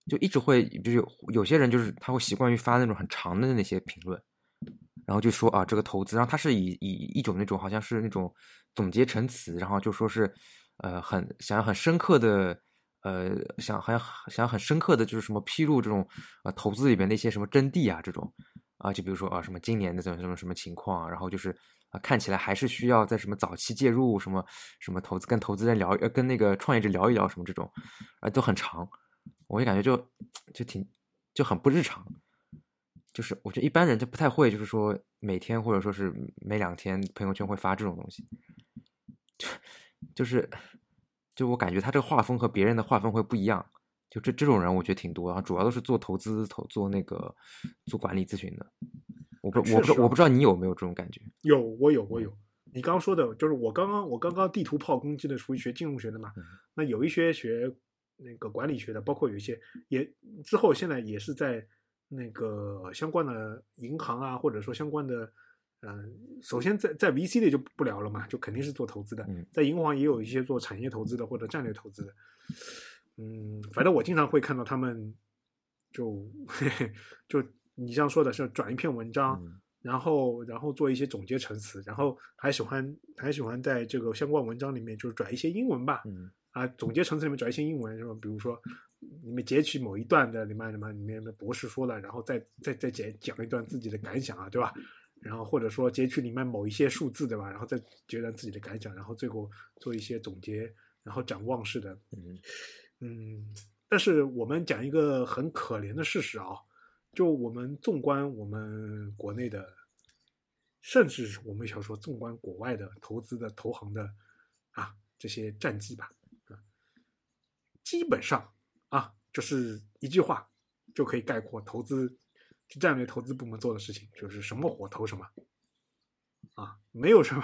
就一直会，就是有些人就是他会习惯于发那种很长的那些评论。然后就说啊，这个投资，然后他是以以一种那种好像是那种总结成词，然后就说是，呃，很想要很深刻的，呃，想好像想很深刻的就是什么披露这种呃投资里边那些什么真谛啊这种。啊，就比如说啊什么今年的什么什么什么情况啊，然后就是啊看起来还是需要在什么早期介入什么什么投资跟投资人聊呃跟那个创业者聊一聊什么这种啊都很长，我就感觉就就挺就很不日常。就是我觉得一般人就不太会，就是说每天或者说是每两天朋友圈会发这种东西，就 就是就我感觉他这个画风和别人的画风会不一样。就这这种人我觉得挺多，然后主要都是做投资、投做那个做管理咨询的。我不我不我不知道你有没有这种感觉。有，我有，我有。你刚刚说的就是我刚刚我刚刚地图炮攻击的，属于学金融学的嘛？嗯那有一些学那个管理学的，包括有一些也之后现在也是在那个相关的银行啊，或者说相关的，嗯、首先在在 VC 类就不聊了嘛，就肯定是做投资的嗯，在银行也有一些做产业投资的或者战略投资的。嗯，反正我经常会看到他们就 就你像说的是转一篇文章，嗯然后然后做一些总结陈词，然后还喜欢还喜欢在这个相关文章里面就是转一些英文吧，嗯啊，总结陈词里面转一些英文，是吧？比如说你们截取某一段的里面什么里面的博士说的，然后再再再讲讲一段自己的感想啊，对吧？然后或者说截取里面某一些数字，对吧？然后再截断自己的感想，然后最后做一些总结，然后展望式的，嗯。嗯，但是我们讲一个很可怜的事实啊，就我们纵观我们国内的，甚至我们想说纵观国外的投资的投行的啊这些战绩吧，啊，基本上啊就是一句话就可以概括投资战略投资部门做的事情，就是什么火投什么，啊，没有什么，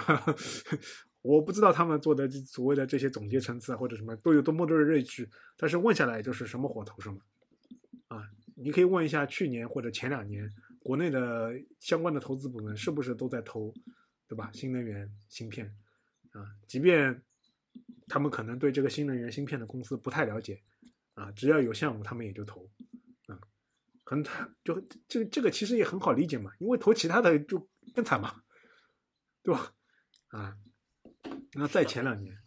我不知道他们做的所谓的这些总结层次啊或者什么都有多么多的睿智，但是问下来就是什么火投什么，啊，你可以问一下去年或者前两年国内的相关的投资部门是不是都在投，对吧？新能源芯片。啊，即便他们可能对这个新能源芯片的公司不太了解啊，只要有项目他们也就投，很就这个这个其实也很好理解嘛，因为投其他的就更惨嘛，对吧？啊，那在前两年，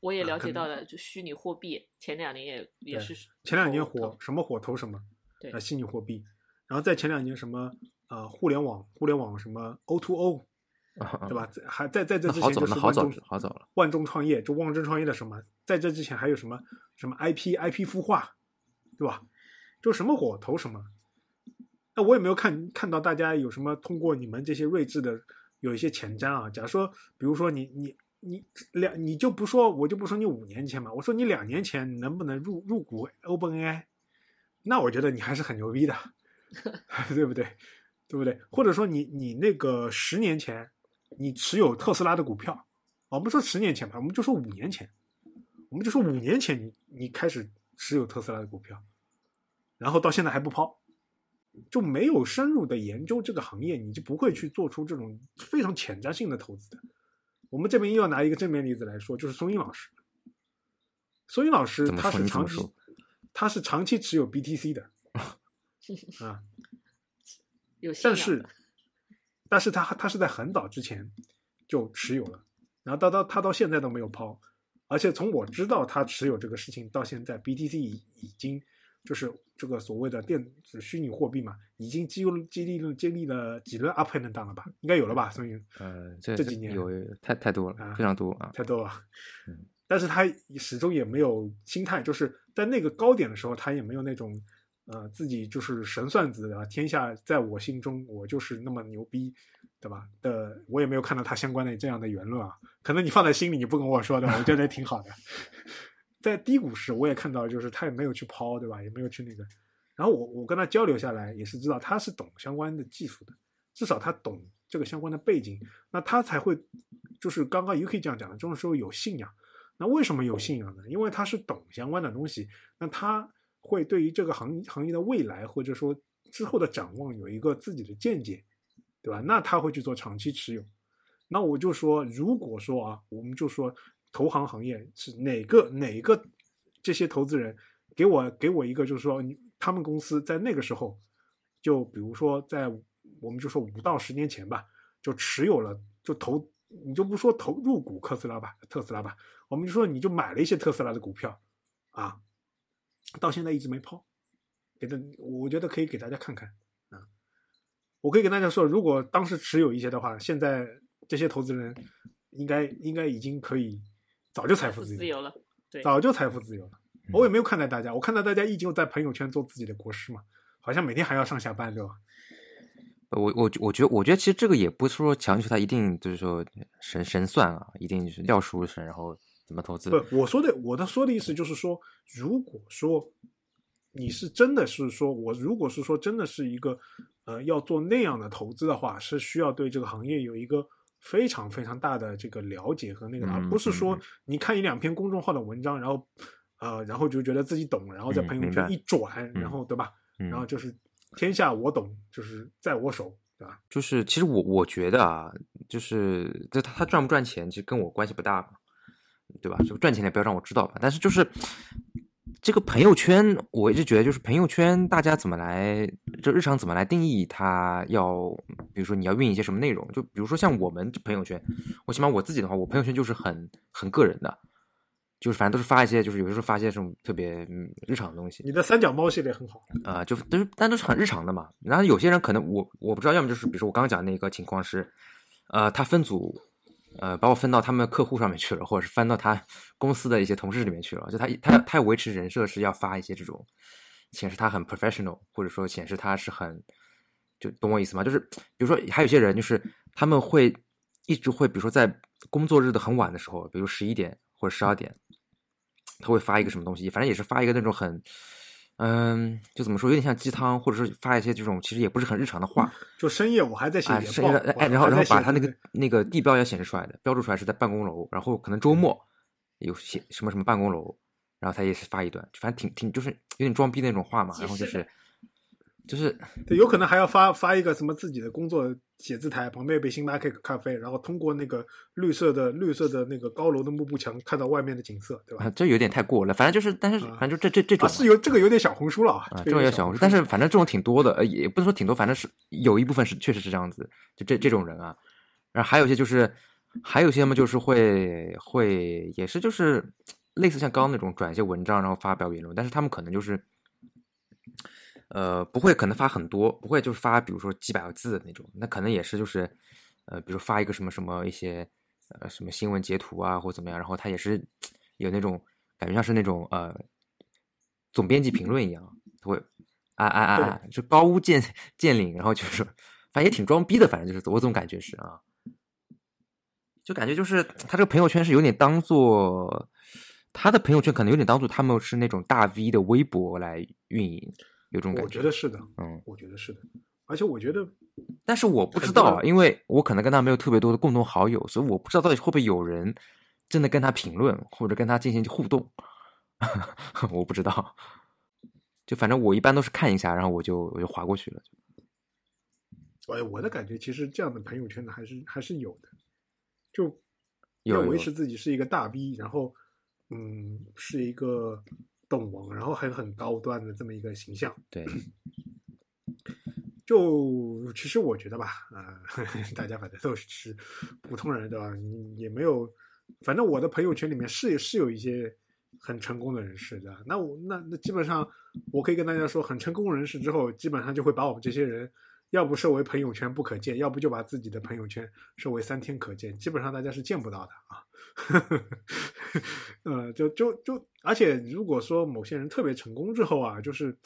我也了解到了，就虚拟货币前两年也也是前两年火什么火投什么，对啊，虚拟货币，然后在前两年什么呃互联网互联网什么 O to O，对吧？还在在这之前就那好早是万众好早了。万众创业，就万众创业的什么，在这之前还有什么什么 IP IP 孵化，对吧？就什么火投什么。那我也没有看看到大家有什么通过你们这些睿智的有一些前瞻啊。假如说，比如说你你你两你就不说，我就不说你五年前嘛，我说你两年前能不能入入股 OpenAI，那我觉得你还是很牛逼的，对不对？对不对？或者说你你那个十年前你持有特斯拉的股票，我们说十年前吧，我们就说五年前，我们就说五年前你你开始持有特斯拉的股票，然后到现在还不抛，就没有深入的研究这个行业，你就不会去做出这种非常前瞻性的投资的。我们这边又要拿一个正面例子来说，就是松英老师。松英老师他是长期他是长期持有 BTC 的 啊，有信但是，但是他他是在很早之前就持有了，然后到到他到现在都没有抛，而且从我知道他持有这个事情到现在，BTC 已已经就是这个所谓的电子虚拟货币嘛，已经经历经历了经历了几轮 up and down 了吧？应该有了吧？所以呃，这这几年有太太多了，啊非常多啊。太多了嗯，但是他始终也没有心态，就是在那个高点的时候，他也没有那种呃自己就是神算子啊，天下在我心中我就是那么牛逼，对吧？的我也没有看到他相关的这样的言论啊，可能你放在心里你不跟我说的，我觉得挺好的。在低谷时，我也看到，就是他也没有去抛，对吧？也没有去那个。然后我我跟他交流下来，也是知道他是懂相关的技术的，至少他懂这个相关的背景，那他才会就是刚刚 UK 这样讲的，这种时候有信仰。那为什么有信仰呢？因为他是懂相关的东西，那他会对于这个行行业的未来或者说之后的展望有一个自己的见解，对吧？那他会去做长期持有。那我就说，如果说啊，我们就说投行行业是哪个哪个这些投资人给我给我一个，就是说他们公司在那个时候，就比如说在我们就说五到十年前吧，就持有了就投，你就不说投入股特斯拉吧，特斯拉吧，我们就说你就买了一些特斯拉的股票啊，到现在一直没抛，给他我觉得可以给大家看看啊，我可以跟大家说，如果当时持有一些的话，现在这些投资人应该应该已经可以早就财财富富自由，了，对，早就财富自由了。我也没有看待大家，我看到大家依旧在朋友圈做自己的国师嘛，好像每天还要上下班，对吧？我我我觉得我觉得其实这个也不是说强求他一定就是说神神算啊，一定是料书神，然后怎么投资。不，我说的我的说的意思就是说，如果说你是真的是说，我如果是说真的是一个呃要做那样的投资的话，是需要对这个行业有一个非常非常大的这个了解和那个，而嗯不是说嗯你看一两篇公众号的文章，然后呃，然后就觉得自己懂，然后在朋友圈一转，嗯然后对吧？嗯然后就是天下我懂，就是在我手，对吧？就是其实我我觉得啊，就是这他他赚不赚钱，其实跟我关系不大嘛，对吧？就赚钱也不要让我知道吧。但是就是这个朋友圈，我一直觉得就是朋友圈，大家怎么来，就日常怎么来定义它要，比如说你要运营一些什么内容，就比如说像我们这朋友圈，我起码我自己的话，我朋友圈就是很很个人的，就是反正都是发一些，就是有的时候发一些这种特别嗯日常的东西。你的三脚猫系列很好，啊、就都是但都是很日常的嘛。然后有些人可能我我不知道，要么就是比如说我刚刚讲那个情况是，呃，他分组，呃，把我分到他们客户上面去了，或者是翻到他公司的一些同事里面去了。就他他他维持人设是要发一些这种显示他很 professional，或者说显示他是很就懂我意思吗？就是比如说还有些人就是他们会一直会，比如说在工作日的很晚的时候，比如十一点或者十二点，他会发一个什么东西，反正也是发一个那种很。嗯，就怎么说，有点像鸡汤，或者是发一些这种其实也不是很日常的话就深夜我还在写啊，研报，是哎，然后然后把他那个那个地标也显示出来的，标注出来是在办公楼，然后可能周末有写什么什么办公楼，然后他也是发一段，反正挺挺就是有点装逼那种话嘛，然后就是就是对，有可能还要发发一个什么自己的工作写字台旁边有杯星巴克咖啡，然后通过那个绿色的绿色的那个高楼的幕布墙看到外面的景色，对吧？啊，这有点太过了，反正就是，但是啊反正就这这这种啊，是有这个有点小红书了啊，啊，这这种也小红书，但是反正这种挺多的，呃，也不能说挺多，反正是有一部分是确实是这样子，就这这种人啊，然后还有一些就是，还有一些嘛就是会会也是就是类似像刚刚那种转一些文章然后发表言论，但是他们可能就是，呃，不会可能发很多，不会就是发比如说几百个字的那种，那可能也是就是，呃，比如发一个什么什么一些呃什么新闻截图啊或怎么样，然后他也是有那种感觉像是那种呃总编辑评论一样，他会啊啊啊啊，就高屋建建瓴，然后就是反正也挺装逼的，反正就是我总感觉是啊，就感觉就是他这个朋友圈是有点当做他的朋友圈可能有点当做他们是那种大 V 的微博来运营，有种感觉我觉得是的，嗯，我觉得是的，而且我觉得但是我不知道啊，因为我可能跟他没有特别多的共同好友，所以我不知道到底会不会有人真的跟他评论或者跟他进行互动，我不知道。就反正我一般都是看一下，然后我就我就划过去了。哎，我的感觉其实这样的朋友圈呢，还是还是有的，就要维持自己是一个大 V，然后嗯，是一个懂王，然后还很高端的这么一个形象。对，就其实我觉得吧，啊、大家反正都是普通人，对吧？你也没有，反正我的朋友圈里面是是有一些很成功的人士的。那我那那基本上，我可以跟大家说，很成功人士之后，基本上就会把我们这些人，要不设为朋友圈不可见，要不就把自己的朋友圈设为三天可见，基本上大家是见不到的啊。呃，就就就，而且如果说某些人特别成功之后啊，就是。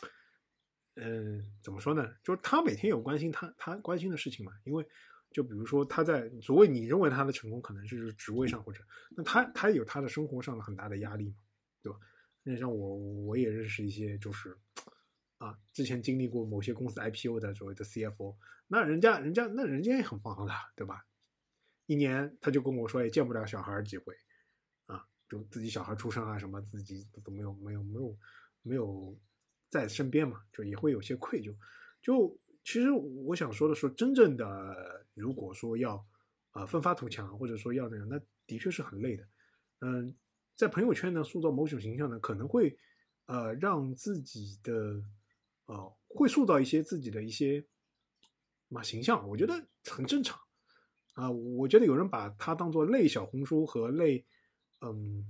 嗯，怎么说呢？就是他每天有关心他他关心的事情嘛，因为就比如说他在所谓你认为他的成功，可能是职位上或者那他他有他的生活上的很大的压力嘛，对吧？那像我我也认识一些就是啊，之前经历过某些公司 IPO 的所谓的 CFO，那人家人家那人家也很忙的，对吧？一年他就跟我说也见不了小孩几回啊，就自己小孩出生啊什么，自己都没有没有没有没有。在身边嘛，就也会有些愧疚。就其实我想说的是，真正的如果说要、呃、奋发图强，或者说要那样，那的确是很累的。嗯，在朋友圈呢塑造某种形象呢，可能会呃让自己的呃会塑造一些自己的一些嘛形象，我觉得很正常啊、我觉得有人把它当做类小红书和类嗯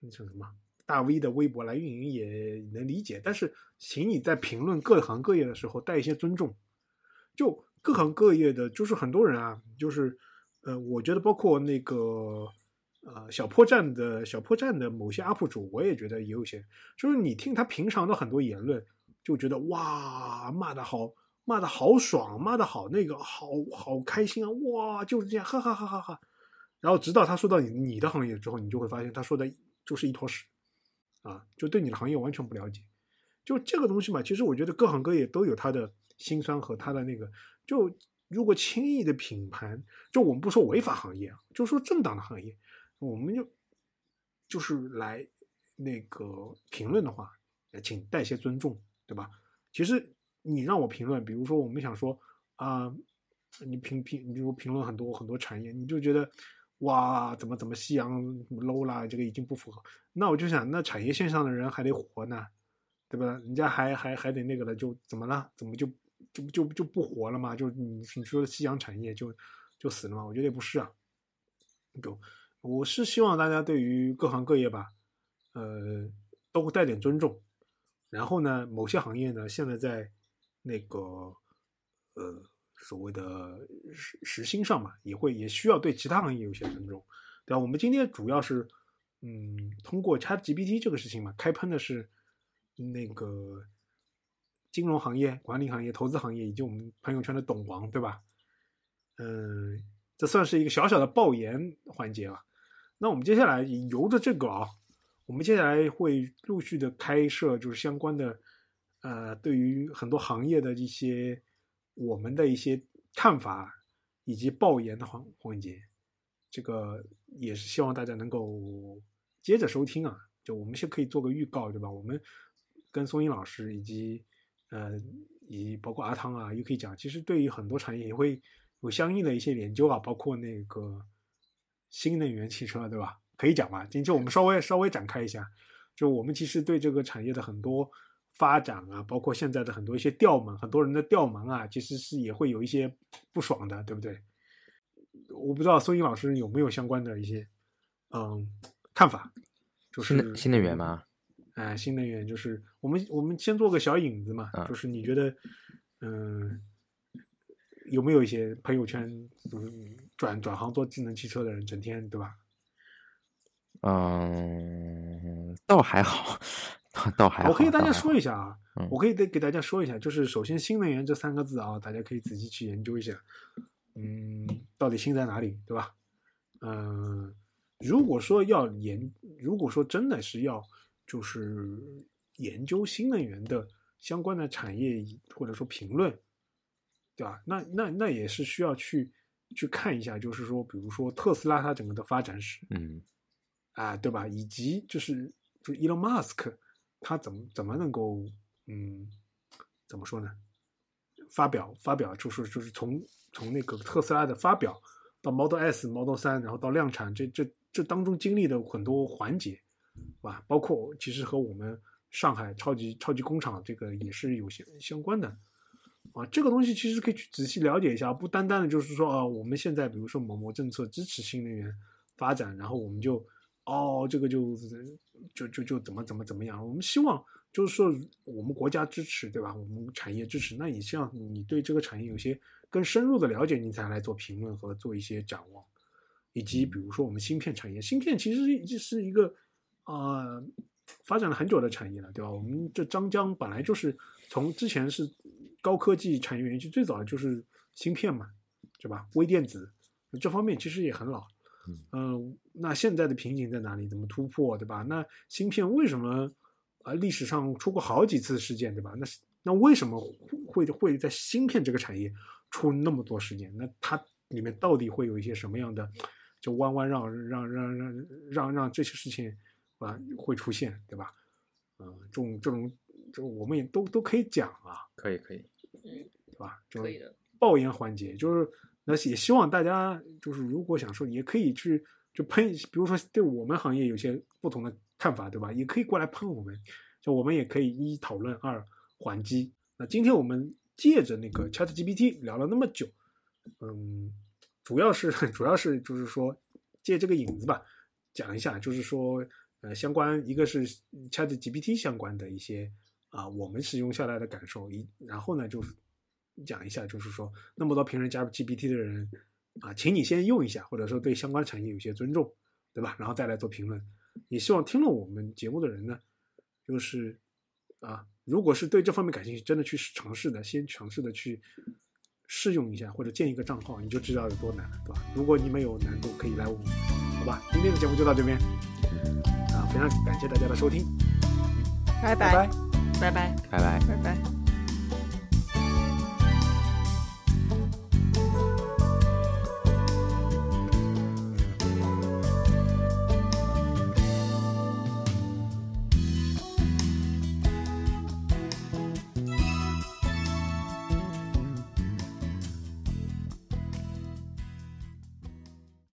那叫什么？大 V 的微博来运营也能理解，但是请你在评论各行各业的时候带一些尊重。就各行各业的，就是很多人啊，就是呃，我觉得包括那个呃小破站的小破站的某些 UP 主，我也觉得也有些，就是你听他平常的很多言论，就觉得哇骂的好，骂的好爽，骂的好那个好好开心啊，哇就是这样，哈哈哈哈哈。然后直到他说到你你的行业之后，你就会发现他说的就是一坨屎。啊，就对你的行业完全不了解，就这个东西嘛，其实我觉得各行各业都有他的辛酸和他的那个。就如果轻易的品盘，就我们不说违法行业，就说正当的行业，我们就就是来那个评论的话，请带些尊重，对吧？其实你让我评论，比如说我们想说啊、你评评，你比如评论很多很多产业，你就觉得哇，怎么怎么夕阳 low 啦，这个已经不符合。那我就想，那产业线上的人还得活呢，对吧？人家还还还得那个了，就怎么了？怎么就就就就不活了吗？就你你说的夕阳产业就就死了吗？我觉得也不是啊。就我是希望大家对于各行各业吧，呃，都带点尊重。然后呢，某些行业呢，现在在那个呃所谓的时时薪上嘛，也会也需要对其他行业有些尊重，对吧？我们今天主要是嗯通过 ChatGPT 这个事情嘛，开喷的是那个金融行业、管理行业、投资行业以及我们朋友圈的董王，对吧？嗯，这算是一个小小的爆言环节吧。那我们接下来由着这个啊，我们接下来会陆续的开设就是相关的，呃，对于很多行业的一些我们的一些看法以及爆言的环环节，这个也是希望大家能够接着收听啊。就我们先可以做个预告，对吧？我们跟松英老师以及呃，以及包括阿汤啊、UK 讲，其实对于很多产业也会有相应的一些研究啊，包括那个新能源汽车，对吧？可以讲吧？今天我们稍微稍微展开一下，就我们其实对这个产业的很多发展啊，包括现在的很多一些调门，很多人的调门啊，其实是也会有一些不爽的，对不对？我不知道孙英老师有没有相关的一些嗯看法，就是新能源吗？哎，新能源就是我们我们先做个小引子嘛，啊就是你觉得嗯有没有一些朋友圈就是转转行做智能汽车的人，整天对吧？嗯，倒还好，倒倒还好。我可以大家说一下啊，嗯我可以给给大家说一下，就是首先新能源这三个字啊，大家可以仔细去研究一下，嗯，到底新在哪里，对吧？嗯，如果说要研，如果说真的是要就是研究新能源的相关的产业或者说评论，对吧？那那那也是需要去去看一下，就是说，比如说特斯拉它整个的发展史，嗯啊，对吧？以及就是就 Elon Musk 他怎么怎么能够嗯怎么说呢？发表发表就是就是从从那个特斯拉的发表到 Model S、Model 三，然后到量产，这这这当中经历的很多环节，是吧？包括其实和我们上海超级超级工厂这个也是有些相关的。啊，这个东西其实可以去仔细了解一下，不单单的就是说啊，我们现在比如说某某政策支持新能源发展，然后我们就哦，这个就就就就怎么怎么怎么样。我们希望就是说，我们国家支持，对吧？我们产业支持，那也希望你对这个产业有些更深入的了解，你才来做评论和做一些展望。以及比如说我们芯片产业，芯片其实就是一个啊、呃发展了很久的产业了，对吧？我们这张江本来就是从之前是高科技产业园区，最早就是芯片嘛，对吧？微电子这方面其实也很老。嗯、那现在的瓶颈在哪里？怎么突破，对吧？那芯片为什么啊、历史上出过好几次事件，对吧？那是那为什么会会在芯片这个产业出那么多事件？那它里面到底会有一些什么样的就弯弯绕让让让让让这些事情啊会出现，对吧？嗯、这种这种这种我们也都都可以讲啊，可以可以。嗯对吧？就可以的。爆言环节，就是那也希望大家就是如果想说，也可以去就喷，比如说对我们行业有些不同的看法，对吧？也可以过来喷我们，就我们也可以一讨论，二还击。那今天我们借着那个 Chat GPT 聊了那么久，嗯，主要是 主要是就是说借这个引子吧，讲一下，就是说呃相关一个是 Chat GPT 相关的一些啊、我们使用下来的感受，一然后呢就是讲一下，就是说那么多评论加入 GPT 的人啊，请你先用一下，或者说对相关产业有些尊重，对吧？然后再来做评论。也希望听了我们节目的人呢，就是啊，如果是对这方面感兴趣，真的去尝试的，先尝试的去试用一下，或者建一个账号，你就知道有多难了，对吧？如果你们有难度，可以来问我，好吧？今天的节目就到这边，啊，非常感谢大家的收听，拜拜拜。拜拜拜。拜拜。拜拜。